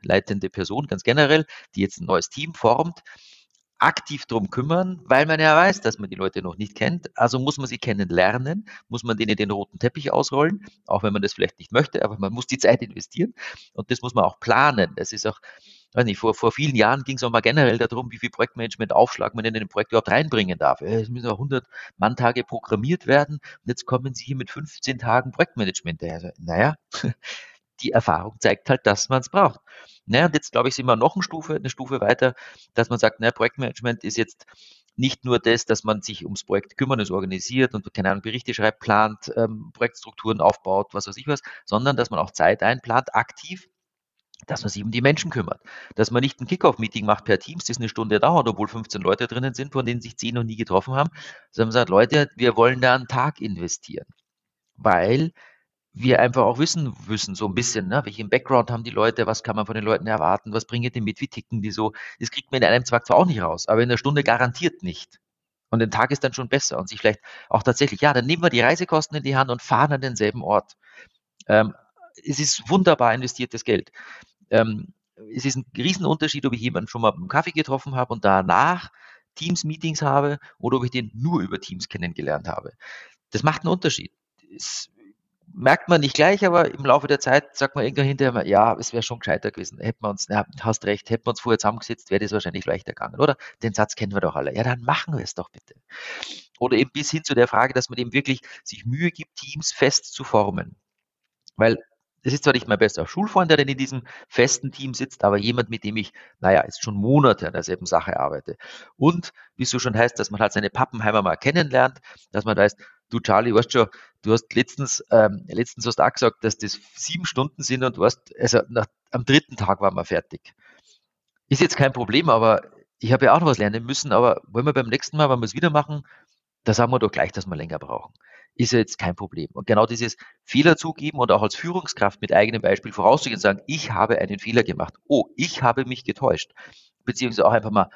projektleitende Person ganz generell, die jetzt ein neues Team formt, aktiv drum kümmern, weil man ja weiß, dass man die Leute noch nicht kennt. Also muss man sie kennenlernen, muss man denen den roten Teppich ausrollen, auch wenn man das vielleicht nicht möchte, aber man muss die Zeit investieren und das muss man auch planen. Das ist auch, weiß nicht, vor, vor vielen Jahren ging es auch mal generell darum, wie viel Projektmanagement-Aufschlag man in ein Projekt überhaupt reinbringen darf. Es müssen auch 100 Manntage programmiert werden und jetzt kommen sie hier mit 15 Tagen Projektmanagement daher. Also, naja, die Erfahrung zeigt halt, dass man es braucht. Naja, und jetzt glaube ich, sind wir noch eine Stufe, eine Stufe weiter, dass man sagt, naja, Projektmanagement ist jetzt nicht nur das, dass man sich ums Projekt kümmern, es organisiert und keine Ahnung, Berichte schreibt, plant, ähm, Projektstrukturen aufbaut, was weiß ich was, sondern dass man auch Zeit einplant, aktiv, dass man sich um die Menschen kümmert. Dass man nicht ein Kickoff-Meeting macht per Teams, das eine Stunde dauert, obwohl 15 Leute drinnen sind, von denen sich 10 noch nie getroffen haben, sondern man sagt, Leute, wir wollen da einen Tag investieren. Weil wir einfach auch wissen müssen, so ein bisschen, ne? welchen Background haben die Leute, was kann man von den Leuten erwarten, was bringen die mit, wie ticken die so. Das kriegt man in einem Zwang zwar auch nicht raus, aber in einer Stunde garantiert nicht. Und ein Tag ist dann schon besser und sich vielleicht auch tatsächlich, ja, dann nehmen wir die Reisekosten in die Hand und fahren an denselben Ort. Ähm, es ist wunderbar investiertes Geld. Ähm, es ist ein Riesenunterschied, ob ich jemanden schon mal beim Kaffee getroffen habe und danach Teams-Meetings habe oder ob ich den nur über Teams kennengelernt habe. Das macht einen Unterschied. Es merkt man nicht gleich, aber im Laufe der Zeit sagt man irgendwann hinterher, ja, es wäre schon gescheiter gewesen. Hätten wir uns, ja, hast recht, hätten wir uns vorher zusammengesetzt, wäre das wahrscheinlich leichter gegangen, oder? Den Satz kennen wir doch alle. Ja, dann machen wir es doch bitte. Oder eben bis hin zu der Frage, dass man eben wirklich sich Mühe gibt, Teams fest zu formen. Weil es ist zwar nicht mein bester Schulfreund, der denn in diesem festen Team sitzt, aber jemand, mit dem ich, naja, jetzt schon Monate an derselben Sache arbeite. Und wie es so schon heißt, dass man halt seine Pappenheimer mal kennenlernt, dass man weiß, du Charlie, weißt schon, du hast letztens, ähm, letztens hast du auch gesagt, dass das sieben Stunden sind und du hast, also nach, am dritten Tag waren wir fertig. Ist jetzt kein Problem, aber ich habe ja auch noch was lernen müssen, aber wollen wir beim nächsten Mal, wenn wir es wieder machen, da sagen wir doch gleich, dass wir länger brauchen. Ist ja jetzt kein Problem. Und genau dieses Fehler zugeben und auch als Führungskraft mit eigenem Beispiel vorauszugehen und sagen, ich habe einen Fehler gemacht. Oh, ich habe mich getäuscht. Beziehungsweise auch einfach mal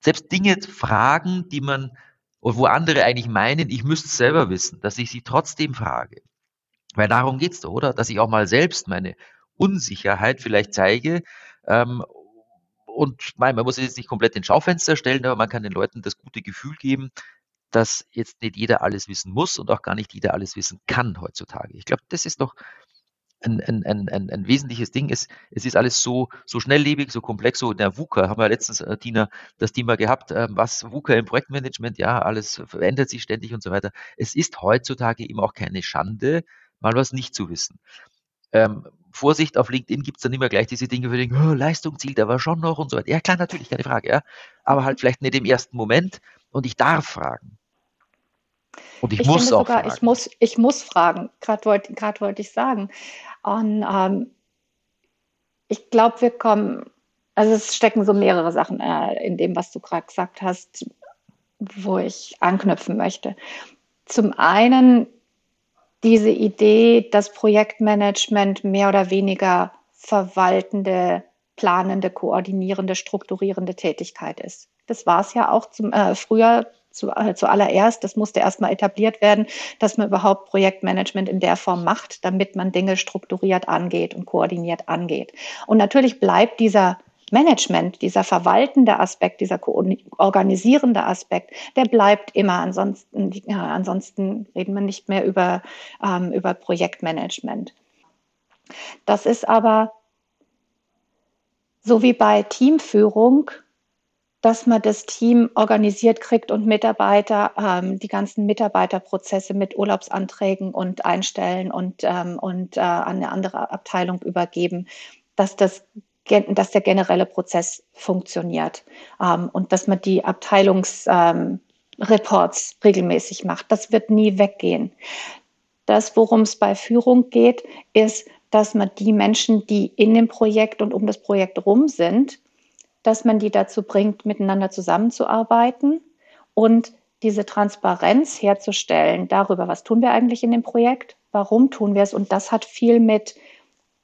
selbst Dinge fragen, die man wo andere eigentlich meinen, ich müsste es selber wissen, dass ich sie trotzdem frage. Weil darum geht's doch, oder? Dass ich auch mal selbst meine Unsicherheit vielleicht zeige. Ähm, und mein, man muss jetzt nicht komplett ins Schaufenster stellen, aber man kann den Leuten das gute Gefühl geben, dass jetzt nicht jeder alles wissen muss und auch gar nicht jeder alles wissen kann heutzutage. Ich glaube, das ist doch ein, ein, ein, ein, wesentliches Ding ist, es ist alles so, so schnelllebig, so komplex, so in der VUCA haben wir letztens, äh, Tina, das Thema gehabt, äh, was VUCA im Projektmanagement, ja, alles verändert sich ständig und so weiter. Es ist heutzutage eben auch keine Schande, mal was nicht zu wissen. Ähm, Vorsicht, auf LinkedIn gibt es dann immer gleich diese Dinge, wo wir denken, oh, Leistung zielt aber schon noch und so weiter. Ja, klar, natürlich, keine Frage, ja. Aber halt vielleicht nicht im ersten Moment und ich darf fragen. Und ich, ich muss auch sogar, fragen. Ich muss, ich muss fragen, gerade wollte wollt ich sagen. Und ähm, ich glaube, wir kommen, also es stecken so mehrere Sachen äh, in dem, was du gerade gesagt hast, wo ich anknüpfen möchte. Zum einen diese Idee, dass Projektmanagement mehr oder weniger verwaltende, planende, koordinierende, strukturierende Tätigkeit ist. Das war es ja auch zum, äh, früher äh, zuallererst. Das musste erstmal etabliert werden, dass man überhaupt Projektmanagement in der Form macht, damit man Dinge strukturiert angeht und koordiniert angeht. Und natürlich bleibt dieser Management, dieser verwaltende Aspekt, dieser organisierende Aspekt, der bleibt immer. Ansonsten, ja, ansonsten reden wir nicht mehr über, ähm, über Projektmanagement. Das ist aber so wie bei Teamführung dass man das Team organisiert kriegt und Mitarbeiter, ähm, die ganzen Mitarbeiterprozesse mit Urlaubsanträgen und Einstellen und, ähm, und äh, an eine andere Abteilung übergeben, dass das dass der generelle Prozess funktioniert ähm, und dass man die Abteilungsreports ähm, regelmäßig macht. Das wird nie weggehen. Das, worum es bei Führung geht, ist, dass man die Menschen, die in dem Projekt und um das Projekt rum sind, dass man die dazu bringt, miteinander zusammenzuarbeiten und diese Transparenz herzustellen darüber, was tun wir eigentlich in dem Projekt, warum tun wir es. Und das hat viel mit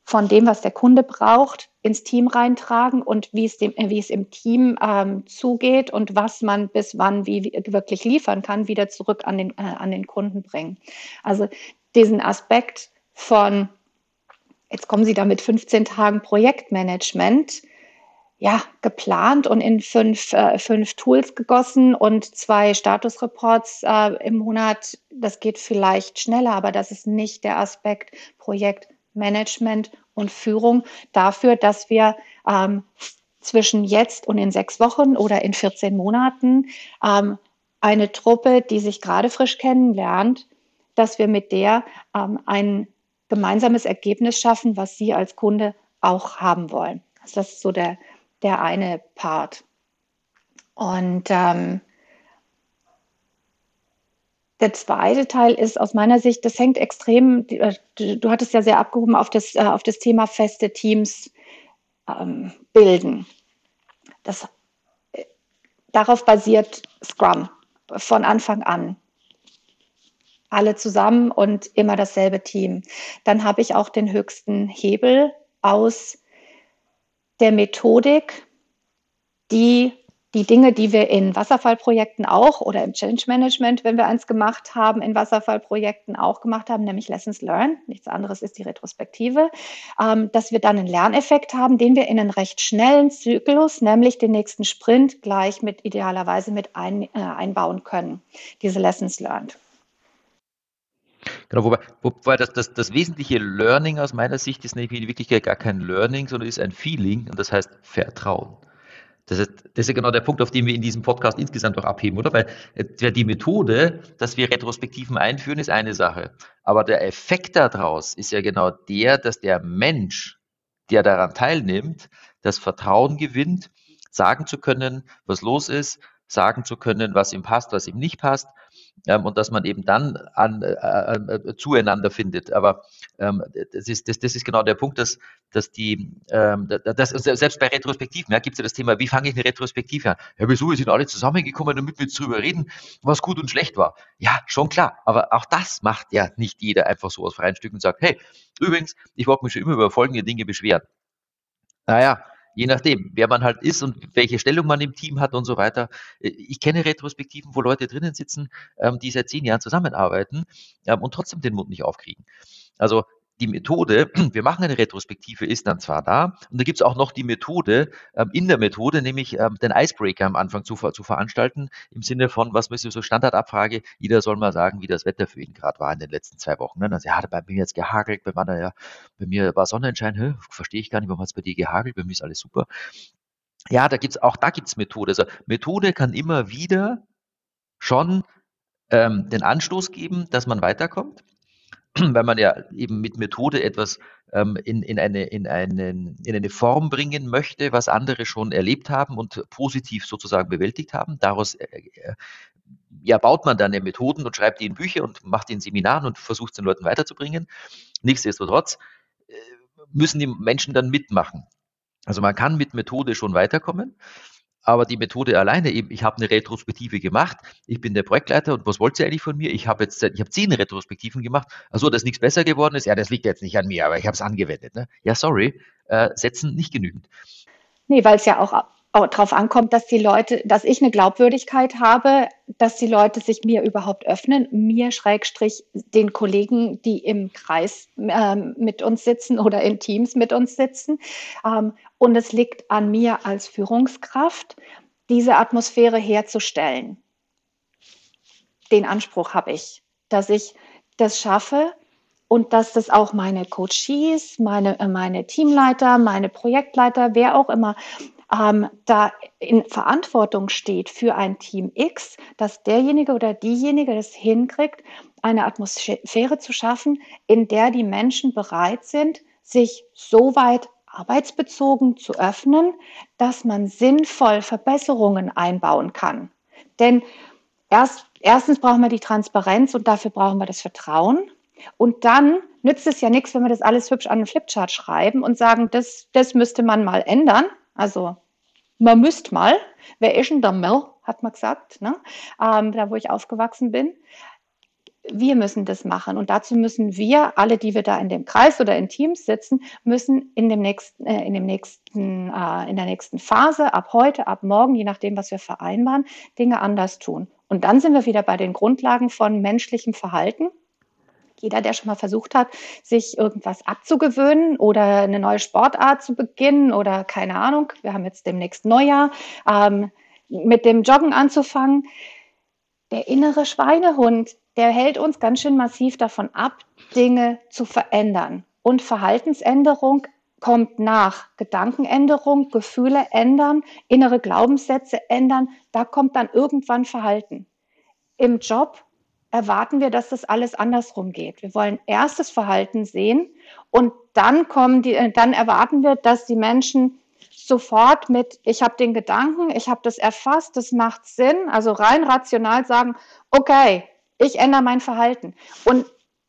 von dem, was der Kunde braucht, ins Team reintragen und wie es, dem, wie es im Team ähm, zugeht und was man bis wann wie, wirklich liefern kann, wieder zurück an den, äh, an den Kunden bringen. Also diesen Aspekt von, jetzt kommen Sie da mit 15 Tagen Projektmanagement, ja, geplant und in fünf, äh, fünf Tools gegossen und zwei Statusreports äh, im Monat. Das geht vielleicht schneller, aber das ist nicht der Aspekt Projektmanagement und Führung dafür, dass wir ähm, zwischen jetzt und in sechs Wochen oder in 14 Monaten ähm, eine Truppe, die sich gerade frisch kennenlernt, dass wir mit der ähm, ein gemeinsames Ergebnis schaffen, was Sie als Kunde auch haben wollen. Also das ist so der, der eine Part. Und ähm, der zweite Teil ist aus meiner Sicht, das hängt extrem, äh, du, du hattest ja sehr abgehoben auf das, äh, auf das Thema feste Teams ähm, bilden. Das, äh, darauf basiert Scrum von Anfang an. Alle zusammen und immer dasselbe Team. Dann habe ich auch den höchsten Hebel aus der Methodik, die die Dinge, die wir in Wasserfallprojekten auch oder im Change Management, wenn wir eins gemacht haben, in Wasserfallprojekten auch gemacht haben, nämlich Lessons Learned, nichts anderes ist die Retrospektive, ähm, dass wir dann einen Lerneffekt haben, den wir in einen recht schnellen Zyklus, nämlich den nächsten Sprint, gleich mit idealerweise mit ein, äh, einbauen können, diese Lessons Learned. Genau, wobei, wobei das, das, das wesentliche Learning aus meiner Sicht ist nämlich in Wirklichkeit gar kein Learning, sondern ist ein Feeling und das heißt Vertrauen. Das ist, das ist genau der Punkt, auf den wir in diesem Podcast insgesamt auch abheben, oder? Weil äh, die Methode, dass wir Retrospektiven einführen, ist eine Sache. Aber der Effekt daraus ist ja genau der, dass der Mensch, der daran teilnimmt, das Vertrauen gewinnt, sagen zu können, was los ist, sagen zu können, was ihm passt, was ihm nicht passt ähm, und dass man eben dann an, äh, äh, zueinander findet. Aber ähm, das, ist, das, das ist genau der Punkt, dass, dass die, ähm, das, selbst bei Retrospektiven ja, gibt es ja das Thema, wie fange ich eine Retrospektive an? Ja, wieso, wir sind alle zusammengekommen, damit wir jetzt drüber reden, was gut und schlecht war. Ja, schon klar, aber auch das macht ja nicht jeder einfach so aus freien Stücken und sagt, hey, übrigens, ich wollte mich schon immer über folgende Dinge beschweren. Naja, je nachdem, wer man halt ist und welche Stellung man im Team hat und so weiter. Äh, ich kenne Retrospektiven, wo Leute drinnen sitzen, ähm, die seit zehn Jahren zusammenarbeiten ähm, und trotzdem den Mund nicht aufkriegen. Also die Methode, wir machen eine Retrospektive, ist dann zwar da, und da gibt es auch noch die Methode, ähm, in der Methode, nämlich ähm, den Icebreaker am Anfang zu, zu veranstalten, im Sinne von, was wir so Standardabfrage, jeder soll mal sagen, wie das Wetter für ihn gerade war in den letzten zwei Wochen. Ne? Also, ja, bei mir jetzt gehagelt, bei meiner, ja, bei mir war Sonnenschein, verstehe ich gar nicht, warum hat es bei dir gehagelt, bei mir ist alles super. Ja, da gibt's auch da gibt's Methode. Also Methode kann immer wieder schon ähm, den Anstoß geben, dass man weiterkommt. weil man ja eben mit Methode etwas ähm, in, in, eine, in, einen, in eine Form bringen möchte, was andere schon erlebt haben und positiv sozusagen bewältigt haben. Daraus äh, äh, ja, baut man dann Methoden und schreibt die in Bücher und macht die in Seminaren und versucht es den Leuten weiterzubringen. Nichtsdestotrotz äh, müssen die Menschen dann mitmachen. Also man kann mit Methode schon weiterkommen, aber die Methode alleine eben, ich habe eine Retrospektive gemacht, ich bin der Projektleiter und was wollt ihr eigentlich von mir? Ich habe jetzt, ich habe zehn Retrospektiven gemacht, also dass nichts besser geworden ist, ja, das liegt jetzt nicht an mir, aber ich habe es angewendet. Ne? Ja, sorry, äh, setzen nicht genügend. Nee, weil es ja auch darauf ankommt, dass die Leute, dass ich eine Glaubwürdigkeit habe, dass die Leute sich mir überhaupt öffnen, mir Schrägstrich den Kollegen, die im Kreis äh, mit uns sitzen oder in Teams mit uns sitzen. Ähm, und es liegt an mir als Führungskraft, diese Atmosphäre herzustellen. Den Anspruch habe ich, dass ich das schaffe, und dass das auch meine Coaches, meine, äh, meine Teamleiter, meine Projektleiter, wer auch immer ähm, da in Verantwortung steht für ein Team X, dass derjenige oder diejenige das hinkriegt, eine Atmosphäre zu schaffen, in der die Menschen bereit sind, sich so weit arbeitsbezogen zu öffnen, dass man sinnvoll Verbesserungen einbauen kann. Denn erst, erstens brauchen wir die Transparenz und dafür brauchen wir das Vertrauen. Und dann nützt es ja nichts, wenn wir das alles hübsch an einen Flipchart schreiben und sagen, das, das müsste man mal ändern. Also man müsste mal, wer ist denn der Mel, hat man gesagt, ne? Ähm, da wo ich aufgewachsen bin. Wir müssen das machen und dazu müssen wir, alle, die wir da in dem Kreis oder in Teams sitzen, müssen in dem nächsten, äh, in dem nächsten, äh, in der nächsten Phase, ab heute, ab morgen, je nachdem, was wir vereinbaren, Dinge anders tun. Und dann sind wir wieder bei den Grundlagen von menschlichem Verhalten jeder, der schon mal versucht hat, sich irgendwas abzugewöhnen oder eine neue Sportart zu beginnen oder keine Ahnung, wir haben jetzt demnächst Neujahr, ähm, mit dem Joggen anzufangen. Der innere Schweinehund, der hält uns ganz schön massiv davon ab, Dinge zu verändern. Und Verhaltensänderung kommt nach Gedankenänderung, Gefühle ändern, innere Glaubenssätze ändern. Da kommt dann irgendwann Verhalten. Im Job erwarten wir, dass das alles andersrum geht. Wir wollen erst das Verhalten sehen und dann kommen die, äh, dann erwarten wir, dass die Menschen sofort mit, ich habe den Gedanken, ich habe das erfasst, das macht Sinn, also rein rational sagen, okay, ich ändere mein Verhalten. Und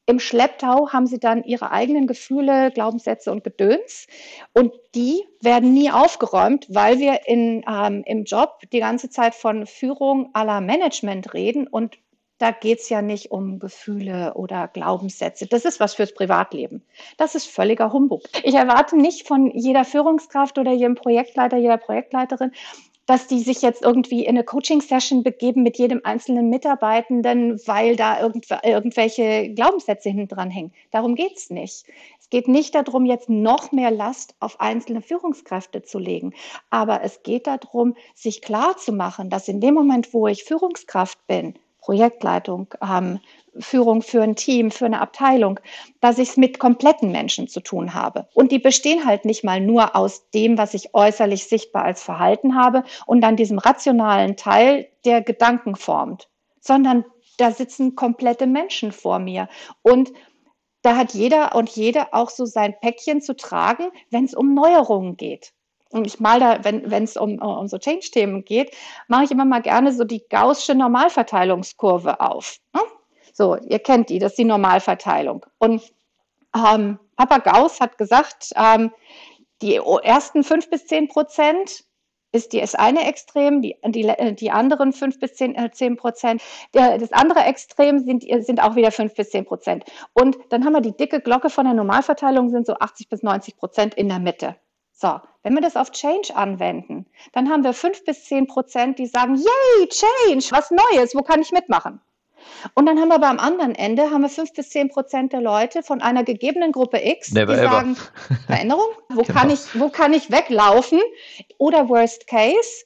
im Schlepptau haben sie dann ihre eigenen Gefühle, Glaubenssätze und Gedöns. Und die werden nie aufgeräumt, weil wir in, ähm, im Job die ganze Zeit von Führung aller Management reden und da geht es ja nicht um Gefühle oder Glaubenssätze. Das ist was fürs Privatleben. Das ist völliger Humbug. Ich erwarte nicht von jeder Führungskraft oder jedem Projektleiter, jeder Projektleiterin, dass die sich jetzt irgendwie in eine Coaching-Session begeben mit jedem einzelnen Mitarbeitenden, weil da irgendwelche Glaubenssätze hinten dran hängen. Darum geht es nicht. Es geht nicht darum, jetzt noch mehr Last auf einzelne Führungskräfte zu legen. Aber es geht darum, sich klar zu machen, dass in dem Moment, wo ich Führungskraft bin, Projektleitung, ähm, Führung für ein Team, für eine Abteilung, dass ich es mit kompletten Menschen zu tun habe. Und die bestehen halt nicht mal nur aus dem, was ich äußerlich sichtbar als Verhalten habe und dann diesem rationalen Teil, der Gedanken formt, sondern da sitzen komplette Menschen vor mir. Und da hat jeder und jede auch so sein Päckchen zu tragen, wenn es um Neuerungen geht. Und ich mal da, wenn es um, um so Change-Themen geht, mache ich immer mal gerne so die gaußsche Normalverteilungskurve auf. Ne? So, ihr kennt die, das ist die Normalverteilung. Und ähm, Papa Gauss hat gesagt, ähm, die ersten fünf bis zehn Prozent ist die, das eine Extrem, die, die, die anderen fünf bis zehn, äh, zehn Prozent. Der, das andere Extrem sind, sind auch wieder fünf bis zehn Prozent. Und dann haben wir die dicke Glocke von der Normalverteilung, sind so 80 bis 90 Prozent in der Mitte. So, wenn wir das auf Change anwenden, dann haben wir fünf bis zehn Prozent, die sagen, yay, Change, was Neues, wo kann ich mitmachen? Und dann haben wir aber am anderen Ende haben wir fünf bis zehn Prozent der Leute von einer gegebenen Gruppe X, Never die ever. sagen, Veränderung, wo genau. kann ich, wo kann ich weglaufen? Oder Worst Case,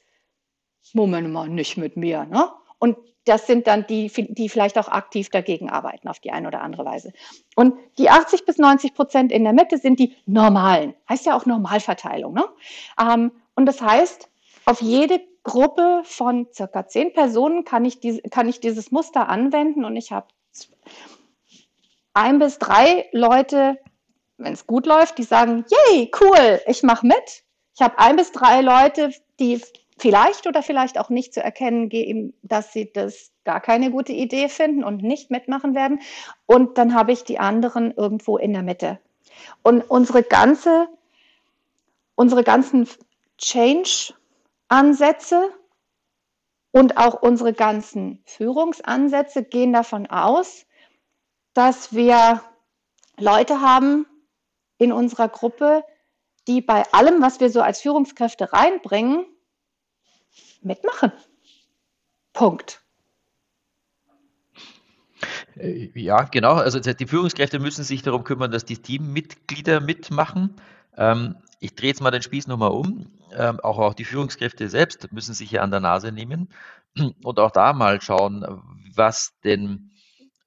Moment mal, nicht mit mir, ne? Und das sind dann die, die vielleicht auch aktiv dagegen arbeiten auf die eine oder andere Weise. Und die 80 bis 90 Prozent in der Mitte sind die normalen. Heißt ja auch Normalverteilung. Ne? Ähm, und das heißt, auf jede Gruppe von circa zehn Personen kann ich, diese, kann ich dieses Muster anwenden und ich habe ein bis drei Leute, wenn es gut läuft, die sagen, yay, cool, ich mache mit. Ich habe ein bis drei Leute, die vielleicht oder vielleicht auch nicht zu erkennen geben, dass sie das gar keine gute Idee finden und nicht mitmachen werden. Und dann habe ich die anderen irgendwo in der Mitte. Und unsere ganze, unsere ganzen Change-Ansätze und auch unsere ganzen Führungsansätze gehen davon aus, dass wir Leute haben in unserer Gruppe, die bei allem, was wir so als Führungskräfte reinbringen, mitmachen. Punkt. Äh, ja, genau. Also die Führungskräfte müssen sich darum kümmern, dass die Teammitglieder mitmachen. Ähm, ich drehe jetzt mal den Spieß nochmal um. Ähm, auch, auch die Führungskräfte selbst müssen sich ja an der Nase nehmen und auch da mal schauen, was denn,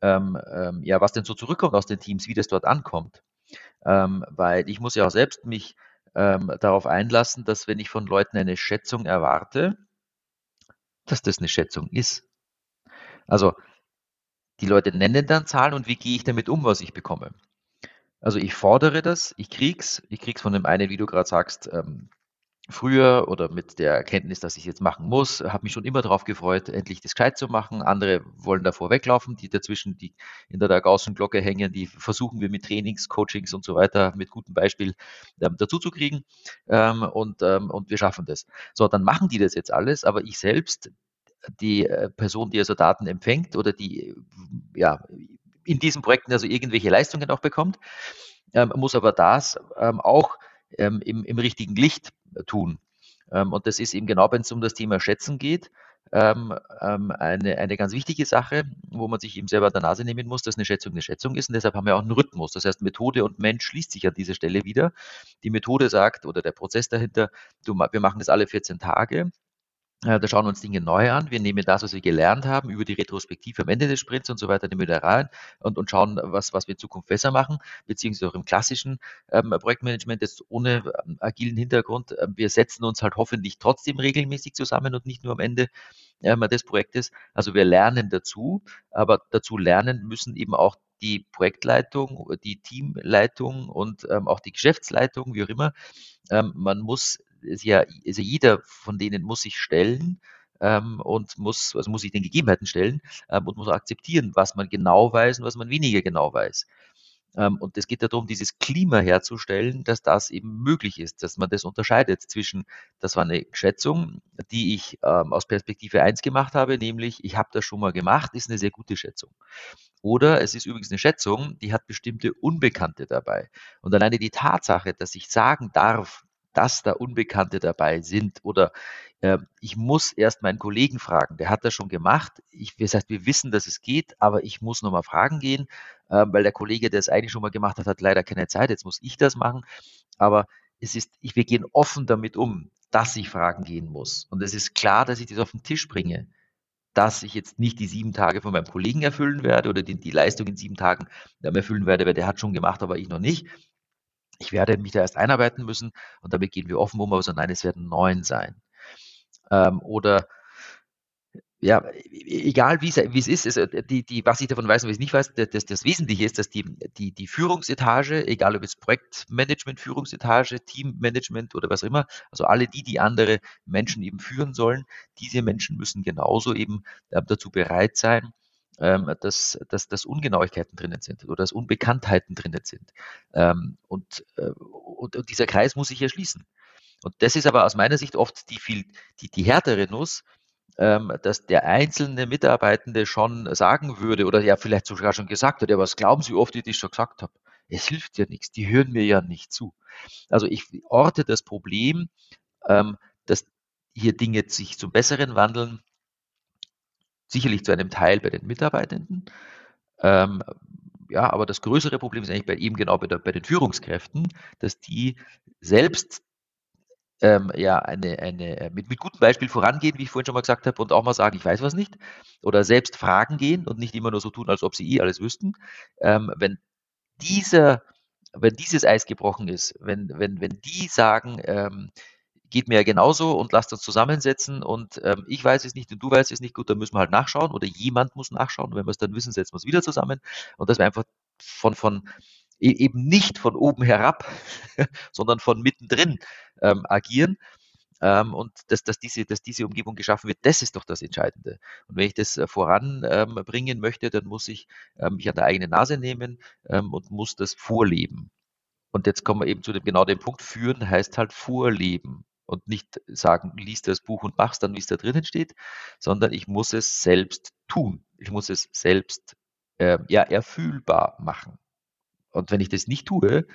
ähm, ja, was denn so zurückkommt aus den Teams, wie das dort ankommt. weil ich muss ja auch selbst mich darauf einlassen, dass wenn ich von Leuten eine Schätzung erwarte, dass das eine Schätzung ist. Also die Leute nennen dann Zahlen und wie gehe ich damit um, was ich bekomme. Also ich fordere das, ich krieg's, ich krieg's von dem einen, wie du gerade sagst, ähm, früher oder mit der Erkenntnis, dass ich jetzt machen muss, habe mich schon immer darauf gefreut, endlich das gescheit zu machen. Andere wollen davor weglaufen, die dazwischen, die in der Gaußenglocke hängen, die versuchen wir mit Trainings, Coachings und so weiter mit gutem Beispiel ähm, dazu zu kriegen ähm, und, ähm, und wir schaffen das. So, dann machen die das jetzt alles, aber ich selbst die äh, Person, die also Daten empfängt oder die ja, in diesen Projekten also irgendwelche Leistungen auch bekommt, ähm, muss aber das ähm, auch ähm, im, im, richtigen Licht tun. Ähm, und das ist eben genau, wenn es um das Thema Schätzen geht, ähm, ähm, eine, eine ganz wichtige Sache, wo man sich eben selber an der Nase nehmen muss, dass eine Schätzung eine Schätzung ist. Und deshalb haben wir auch einen Rhythmus. Das heißt, Methode und Mensch schließt sich an dieser Stelle wieder. Die Methode sagt oder der Prozess dahinter, du, wir machen das alle 14 Tage äh, da schauen wir uns Dinge neu an. Wir nehmen das, was wir gelernt haben, über die Retrospektive am Ende des Sprints und so weiter, nehmen wir da rein und, und schauen, was, was wir in Zukunft besser machen, beziehungsweise auch im klassischen ähm, Projektmanagement, jetzt ohne ähm, agilen Hintergrund. Äh, wir setzen uns halt hoffentlich trotzdem regelmäßig zusammen und nicht nur am Ende ähm, des Projektes. Also wir lernen dazu, aber dazu lernen müssen eben auch die Projektleitung, die Teamleitung und ähm, auch die Geschäftsleitung, wie auch immer. Ähm, man muss ist ja, also jeder von denen muss sich stellen ähm, und muss, also muss sich den Gegebenheiten stellen ähm, und muss akzeptieren, was man genau weiß und was man weniger genau weiß. Ähm, und es geht darum, dieses Klima herzustellen, dass das eben möglich ist, dass man das unterscheidet zwischen, das war eine Schätzung, die ich ähm, aus Perspektive 1 gemacht habe, nämlich ich habe das schon mal gemacht, ist eine sehr gute Schätzung. Oder es ist übrigens eine Schätzung, die hat bestimmte Unbekannte dabei. Und alleine die Tatsache, dass ich sagen darf, dass da Unbekannte dabei sind oder äh, ich muss erst meinen Kollegen fragen, der hat das schon gemacht. Ich, das heißt, wir wissen, dass es geht, aber ich muss nochmal fragen gehen, äh, weil der Kollege, der es eigentlich schon mal gemacht hat, hat leider keine Zeit. Jetzt muss ich das machen. Aber es ist, ich, wir gehen offen damit um, dass ich fragen gehen muss. Und es ist klar, dass ich das auf den Tisch bringe dass ich jetzt nicht die sieben Tage von meinem Kollegen erfüllen werde oder die, die Leistung in sieben Tagen erfüllen werde, weil der hat schon gemacht, aber ich noch nicht, ich werde mich da erst einarbeiten müssen und damit gehen wir offen um, aber so nein, es werden neun sein. Ähm, oder ja, egal wie es, wie es ist, die, die, was ich davon weiß und was ich nicht weiß, das, das Wesentliche ist, dass die, die, die Führungsetage, egal ob es Projektmanagement, Führungsetage, Teammanagement oder was auch immer, also alle die, die andere Menschen eben führen sollen, diese Menschen müssen genauso eben äh, dazu bereit sein, ähm, dass, dass, dass Ungenauigkeiten drinnen sind oder dass Unbekanntheiten drinnen sind. Ähm, und, äh, und, und, dieser Kreis muss sich erschließen. Und das ist aber aus meiner Sicht oft die viel, die, die härtere Nuss, ähm, dass der einzelne Mitarbeitende schon sagen würde oder ja vielleicht sogar schon gesagt hat, ja, was glauben Sie, wie oft ich das schon gesagt habe? Es hilft ja nichts, die hören mir ja nicht zu. Also ich orte das Problem, ähm, dass hier Dinge sich zum Besseren wandeln, sicherlich zu einem Teil bei den Mitarbeitenden. Ähm, ja, aber das größere Problem ist eigentlich bei eben genau bei, der, bei den Führungskräften, dass die selbst ähm, ja eine, eine äh, mit, mit gutem Beispiel vorangehen, wie ich vorhin schon mal gesagt habe, und auch mal sagen, ich weiß was nicht, oder selbst fragen gehen und nicht immer nur so tun, als ob sie eh alles wüssten. Ähm, wenn dieser, wenn dieses Eis gebrochen ist, wenn, wenn, wenn die sagen, ähm, geht mir ja genauso und lasst uns zusammensetzen und ähm, ich weiß es nicht und du weißt es nicht, gut, dann müssen wir halt nachschauen oder jemand muss nachschauen. Und wenn wir es dann wissen, setzen wir es wieder zusammen und dass wir einfach von, von e-, eben nicht von oben herab, sondern von mittendrin ähm, agieren. Ähm, und dass, dass, diese, dass diese Umgebung geschaffen wird, das ist doch das Entscheidende. Und wenn ich das äh, voranbringen ähm, möchte, dann muss ich ähm, mich an der eigenen Nase nehmen ähm, und muss das vorleben. Und jetzt kommen wir eben zu dem genau dem Punkt, führen heißt halt vorleben und nicht sagen, lies das Buch und mach's dann, wie es da drinnen steht, sondern ich muss es selbst tun. Ich muss es selbst äh, ja, erfühlbar machen. Und wenn ich das nicht tue,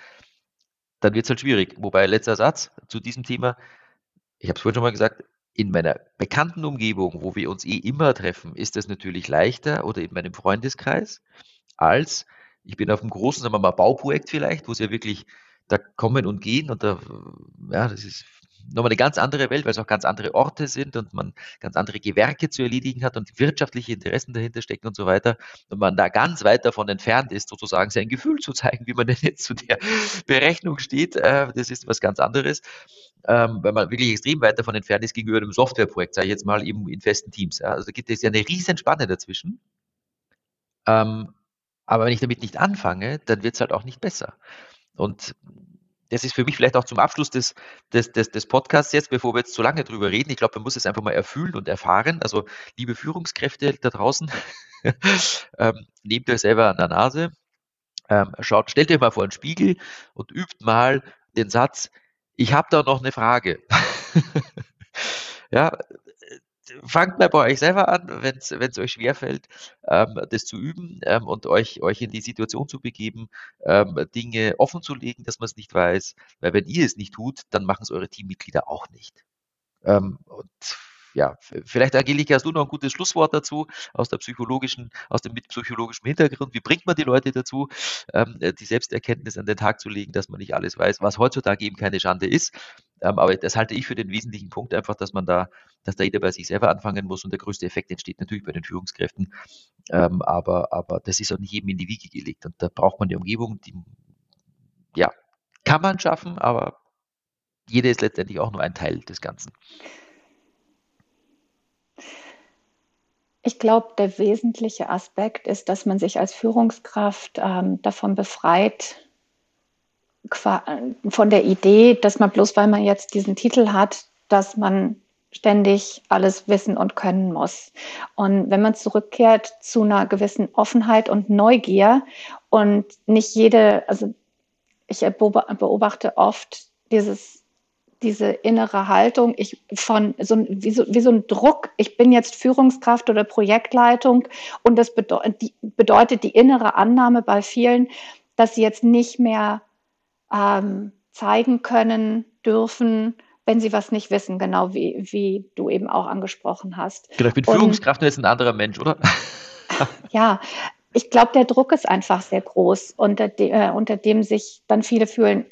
dann wird es halt schwierig. Wobei, letzter Satz zu diesem Thema, ich habe es vorhin schon mal gesagt, in meiner bekannten Umgebung, wo wir uns eh immer treffen, ist es natürlich leichter oder in meinem Freundeskreis, als ich bin auf einem großen, sagen wir mal, Bauprojekt vielleicht, wo es ja wirklich da kommen und gehen und da, ja, das ist nochmal eine ganz andere Welt, weil es auch ganz andere Orte sind und man ganz andere Gewerke zu erledigen hat und wirtschaftliche Interessen dahinter stecken und so weiter. Und man da ganz weit davon entfernt ist, sozusagen sein Gefühl zu zeigen, wie man denn jetzt zu der Berechnung steht. Äh, das ist was ganz anderes, ähm, weil man wirklich extrem weit davon entfernt ist gegenüber einem Softwareprojekt, sage ich jetzt mal, eben in festen Teams. Also da gibt es ja eine riesen Spanne dazwischen. Ähm, aber wenn ich damit nicht anfange, dann wird es halt auch nicht besser. Und das ist für mich vielleicht auch zum Abschluss des, des, des, des Podcasts jetzt, bevor wir jetzt zu lange drüber reden. Ich glaube, man muss es einfach mal erfüllen und erfahren. Also, liebe Führungskräfte da draußen, ähm, nehmt euch selber an der Nase, ähm, schaut, stellt euch mal vor den Spiegel und übt mal den Satz, ich habe da noch eine Frage. ja, fangt mal bei euch selber an, wenn es euch schwerfällt, ähm, das zu üben ähm, und euch, euch in die Situation zu begeben, ähm, Dinge offen zu legen, dass man es nicht weiß. Weil wenn ihr es nicht tut, dann machen es eure Teammitglieder auch nicht. Ähm, und ja, vielleicht Angelika, hast du noch ein gutes Schlusswort dazu aus der psychologischen, aus dem mit psychologischem Hintergrund. Wie bringt man die Leute dazu, ähm, die Selbsterkenntnis an den Tag zu legen, dass man nicht alles weiß, was heutzutage eben keine Schande ist. Ähm, aber das halte ich für den wesentlichen Punkt einfach, dass man da, dass da jeder bei sich selber anfangen muss und der größte Effekt entsteht natürlich bei den Führungskräften. Ähm, aber, aber das ist auch nicht jedem in die Wiege gelegt und da braucht man die Umgebung, die, ja, kann man schaffen, aber jeder ist letztendlich auch nur ein Teil des Ganzen. Ich glaube, der wesentliche Aspekt ist, dass man sich als Führungskraft ähm, davon befreit, von der Idee, dass man bloß, weil man jetzt diesen Titel hat, dass man ständig alles wissen und können muss. Und wenn man zurückkehrt zu einer gewissen Offenheit und Neugier und nicht jede, also ich beobachte oft dieses diese innere Haltung, ich von so, wie, so, wie so ein Druck, ich bin jetzt Führungskraft oder Projektleitung und das bedeutet die, bedeutet die innere Annahme bei vielen, dass sie jetzt nicht mehr ähm, zeigen können, dürfen, wenn sie was nicht wissen, genau wie, wie du eben auch angesprochen hast. Genau, ich bin und, Führungskraft und jetzt ein anderer Mensch, oder? ja, ich glaube, der Druck ist einfach sehr groß, unter, de, äh, unter dem sich dann viele fühlen,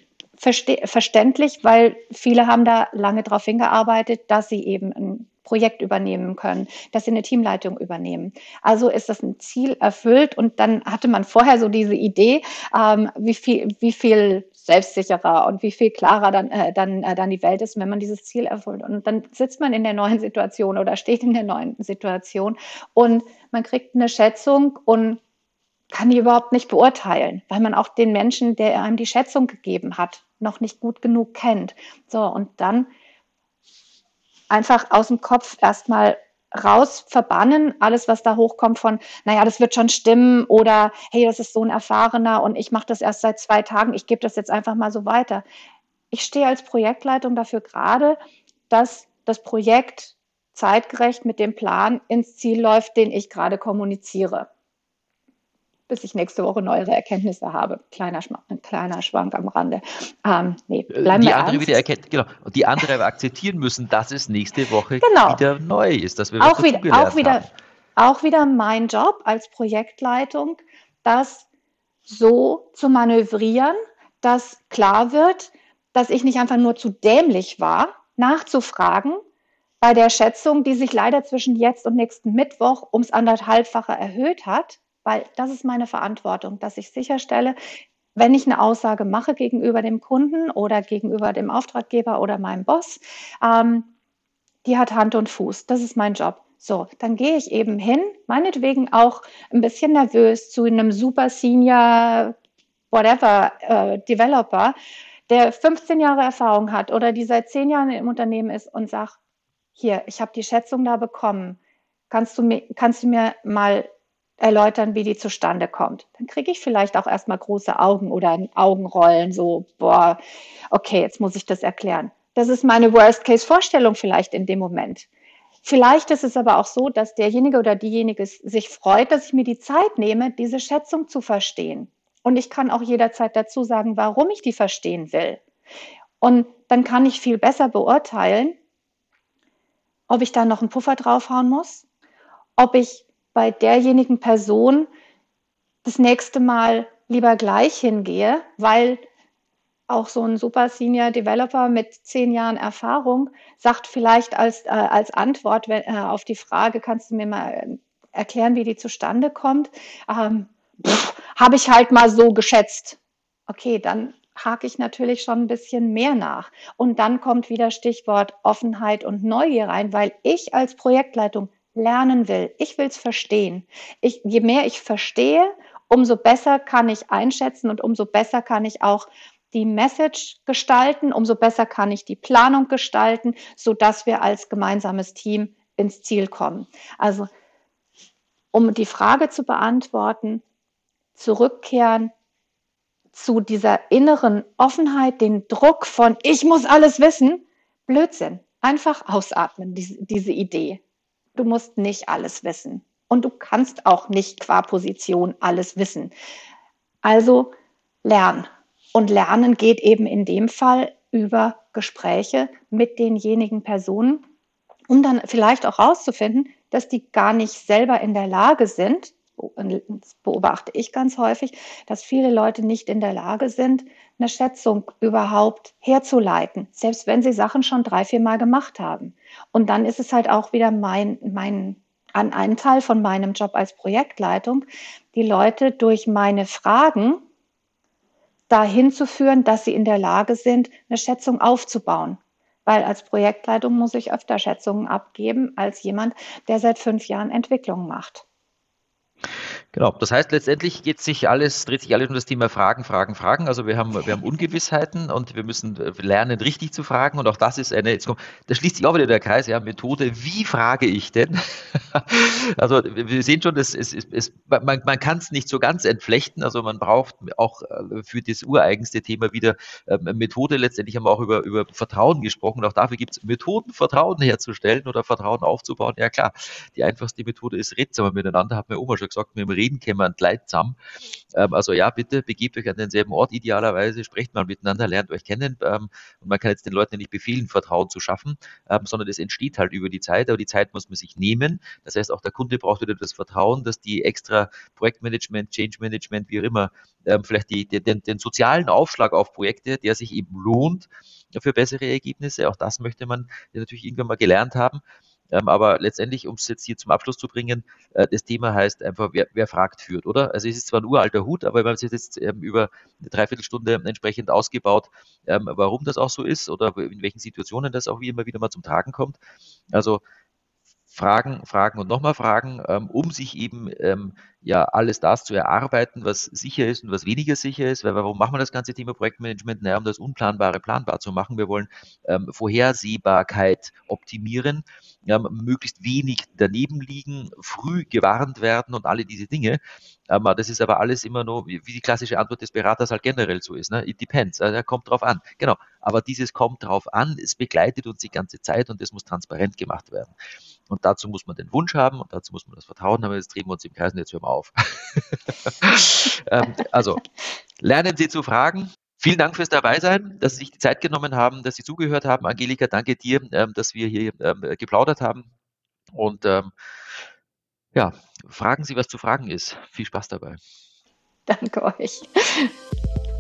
verständlich, weil viele haben da lange darauf hingearbeitet, dass sie eben ein Projekt übernehmen können, dass sie eine Teamleitung übernehmen. Also ist das ein Ziel erfüllt und dann hatte man vorher so diese Idee, ähm, wie viel, wie viel selbstsicherer und wie viel klarer dann, äh, dann, äh, dann die Welt ist, wenn man dieses Ziel erfüllt. Und dann sitzt man in der neuen Situation oder steht in der neuen Situation und man kriegt eine Schätzung und kann die überhaupt nicht beurteilen, weil man auch den Menschen, der einem die Schätzung gegeben hat, noch nicht gut genug kennt. So, und dann einfach aus dem Kopf erstmal raus verbannen, alles, was da hochkommt von, naja, das wird schon stimmen oder hey, das ist so ein Erfahrener und ich mache das erst seit zwei Tagen, ich gebe das jetzt einfach mal so weiter. Ich stehe als Projektleitung dafür gerade, dass das Projekt zeitgerecht mit dem Plan ins Ziel läuft, den ich gerade kommuniziere bis ich nächste Woche neuere Erkenntnisse habe. Kleiner, ein kleiner Schwank am Rande. Ähm, nee, äh, bleiben die wir andere ernst. wieder erkennt, genau. Die andere aber akzeptieren müssen, dass es nächste Woche genau. wieder neu ist, dass wir auch wieder, auch wieder, haben. auch wieder mein Job als Projektleitung, das so zu manövrieren, dass klar wird, dass ich nicht einfach nur zu dämlich war, nachzufragen, bei der Schätzung, die sich leider zwischen jetzt und nächsten Mittwoch ums anderthalbfache erhöht hat, weil das ist meine Verantwortung, dass ich sicherstelle, wenn ich eine Aussage mache gegenüber dem Kunden oder gegenüber dem Auftraggeber oder meinem Boss, ähm, die hat Hand und Fuß. Das ist mein Job. So, dann gehe ich eben hin, meinetwegen auch ein bisschen nervös zu einem super Senior, whatever, äh, Developer, der 15 Jahre Erfahrung hat oder die seit 10 Jahren im Unternehmen ist und sagt, hier, ich habe die Schätzung da bekommen. Kannst du mir, kannst du mir mal erläutern, wie die zustande kommt? Dann kriege ich vielleicht auch erstmal große Augen oder ein Augenrollen, so, boah, okay, jetzt muss ich das erklären. Das ist meine Worst-Case-Vorstellung vielleicht in dem Moment. Vielleicht ist es aber auch so, dass derjenige oder diejenige sich freut, dass ich mir die Zeit nehme, diese Schätzung zu verstehen. Und ich kann auch jederzeit dazu sagen, warum ich die verstehen will. Und dann kann ich viel besser beurteilen, ob ich da noch einen Puffer draufhauen muss, ob ich bei derjenigen Person das nächste Mal lieber gleich hingehe, weil auch so ein super Senior Developer mit zehn Jahren Erfahrung sagt vielleicht als, äh, als Antwort wenn, äh, auf die Frage, kannst du mir mal erklären, wie die zustande kommt? Ähm, Habe ich halt mal so geschätzt. Okay, dann hake ich natürlich schon ein bisschen mehr nach. Und dann kommt wieder Stichwort Offenheit und Neugier rein, weil ich als Projektleitung lernen will. Ich will es verstehen. Ich, je mehr ich verstehe, umso besser kann ich einschätzen und umso besser kann ich auch die Message gestalten, umso besser kann ich die Planung gestalten, so dass wir als gemeinsames Team ins Ziel kommen. Also, um die Frage zu beantworten, zurückkehren zu dieser inneren Offenheit, den Druck von ich muss alles wissen, Blödsinn. Einfach ausatmen, diese, diese Idee. Du musst nicht alles wissen. Und du kannst auch nicht qua Position alles wissen. Also lern. Und Lernen geht eben in dem Fall über Gespräche mit denjenigen Personen, um dann vielleicht auch herauszufinden, dass die gar nicht selber in der Lage sind, das beobachte ich ganz häufig, dass viele Leute nicht in der Lage sind, eine Schätzung überhaupt herzuleiten, selbst wenn sie Sachen schon drei, vier Mal gemacht haben. Und dann ist es halt auch wieder mein, mein, an einen Teil von meinem Job als Projektleitung, die Leute durch meine Fragen dahin zu führen, dass sie in der Lage sind, eine Schätzung aufzubauen. Weil als Projektleitung muss ich öfter Schätzungen abgeben als jemand, der seit fünf Jahren Entwicklung macht. Genau, das heißt letztendlich geht sich alles, dreht sich alles um das Thema Fragen, Fragen, Fragen. Also wir haben, wir haben Ungewissheiten und wir müssen äh, lernen, richtig zu fragen. Und auch das ist eine, jetzt kommt, da schließt sich auch wieder der Kreis, ja, Methode, wie frage ich denn? also wir sehen schon, das ist, ist, ist man, man kann es nicht so ganz entflechten. Also man braucht auch äh, für das ureigenste Thema wieder ähm, Methode. Letztendlich haben wir auch über, über Vertrauen gesprochen. Auch dafür gibt es Methoden, Vertrauen herzustellen oder Vertrauen aufzubauen. Ja klar, die einfachste Methode ist, redet aber miteinander, hat mir Oma schon gesagt, mit dem reden können wir Leid zusammen. Ähm, also ja, bitte begebt euch an denselben Ort idealerweise, sprecht mal miteinander, lernt euch kennen. Ähm, und man kann jetzt den Leuten nicht befehlen, Vertrauen zu schaffen, ähm, sondern das entsteht halt über die Zeit, aber die Zeit muss man sich nehmen. Das heißt, auch der Kunde braucht wieder das Vertrauen, dass die extra Projektmanagement, Change Management, wie auch immer, ähm, vielleicht die, den, den sozialen Aufschlag auf Projekte, der sich eben lohnt für bessere Ergebnisse. Auch das möchte man natürlich irgendwann mal gelernt haben. Ähm, aber letztendlich, um es jetzt hier zum Abschluss zu bringen, äh, das Thema heißt einfach, wer, wer, fragt, führt, oder? Also es ist zwar ein uralter Hut, aber wir haben es jetzt ähm, über eine Dreiviertelstunde entsprechend ausgebaut, ähm, warum das auch so ist oder in welchen Situationen das auch wie immer wieder mal zum Tragen kommt. Also Fragen, Fragen und nochmal Fragen, ähm, um sich eben ähm, ja alles das zu erarbeiten, was sicher ist und was weniger sicher ist. Weil warum machen wir das ganze Thema Projektmanagement? Naja, um das Unplanbare planbar zu machen. Wir wollen ähm, Vorhersehbarkeit optimieren, ähm, möglichst wenig daneben liegen, früh gewarnt werden und alle diese Dinge. Ähm, das ist aber alles immer nur, wie, die klassische Antwort des Beraters halt generell so ist. Ne? It depends, also, kommt drauf an. Genau, aber dieses kommt drauf an, es begleitet uns die ganze Zeit und es muss transparent gemacht werden. Und dazu muss man den Wunsch haben und dazu muss man das Vertrauen haben. Jetzt drehen wir uns im Kreis und jetzt hören wir auf. ähm, also, lernen Sie zu fragen. Vielen Dank fürs Dabeisein, dass Sie sich die Zeit genommen haben, dass Sie zugehört haben. Angelika, danke dir, ähm, dass wir hier ähm, geplaudert haben. Und ähm, ja, fragen Sie, was zu fragen ist. Viel Spaß dabei. Danke euch.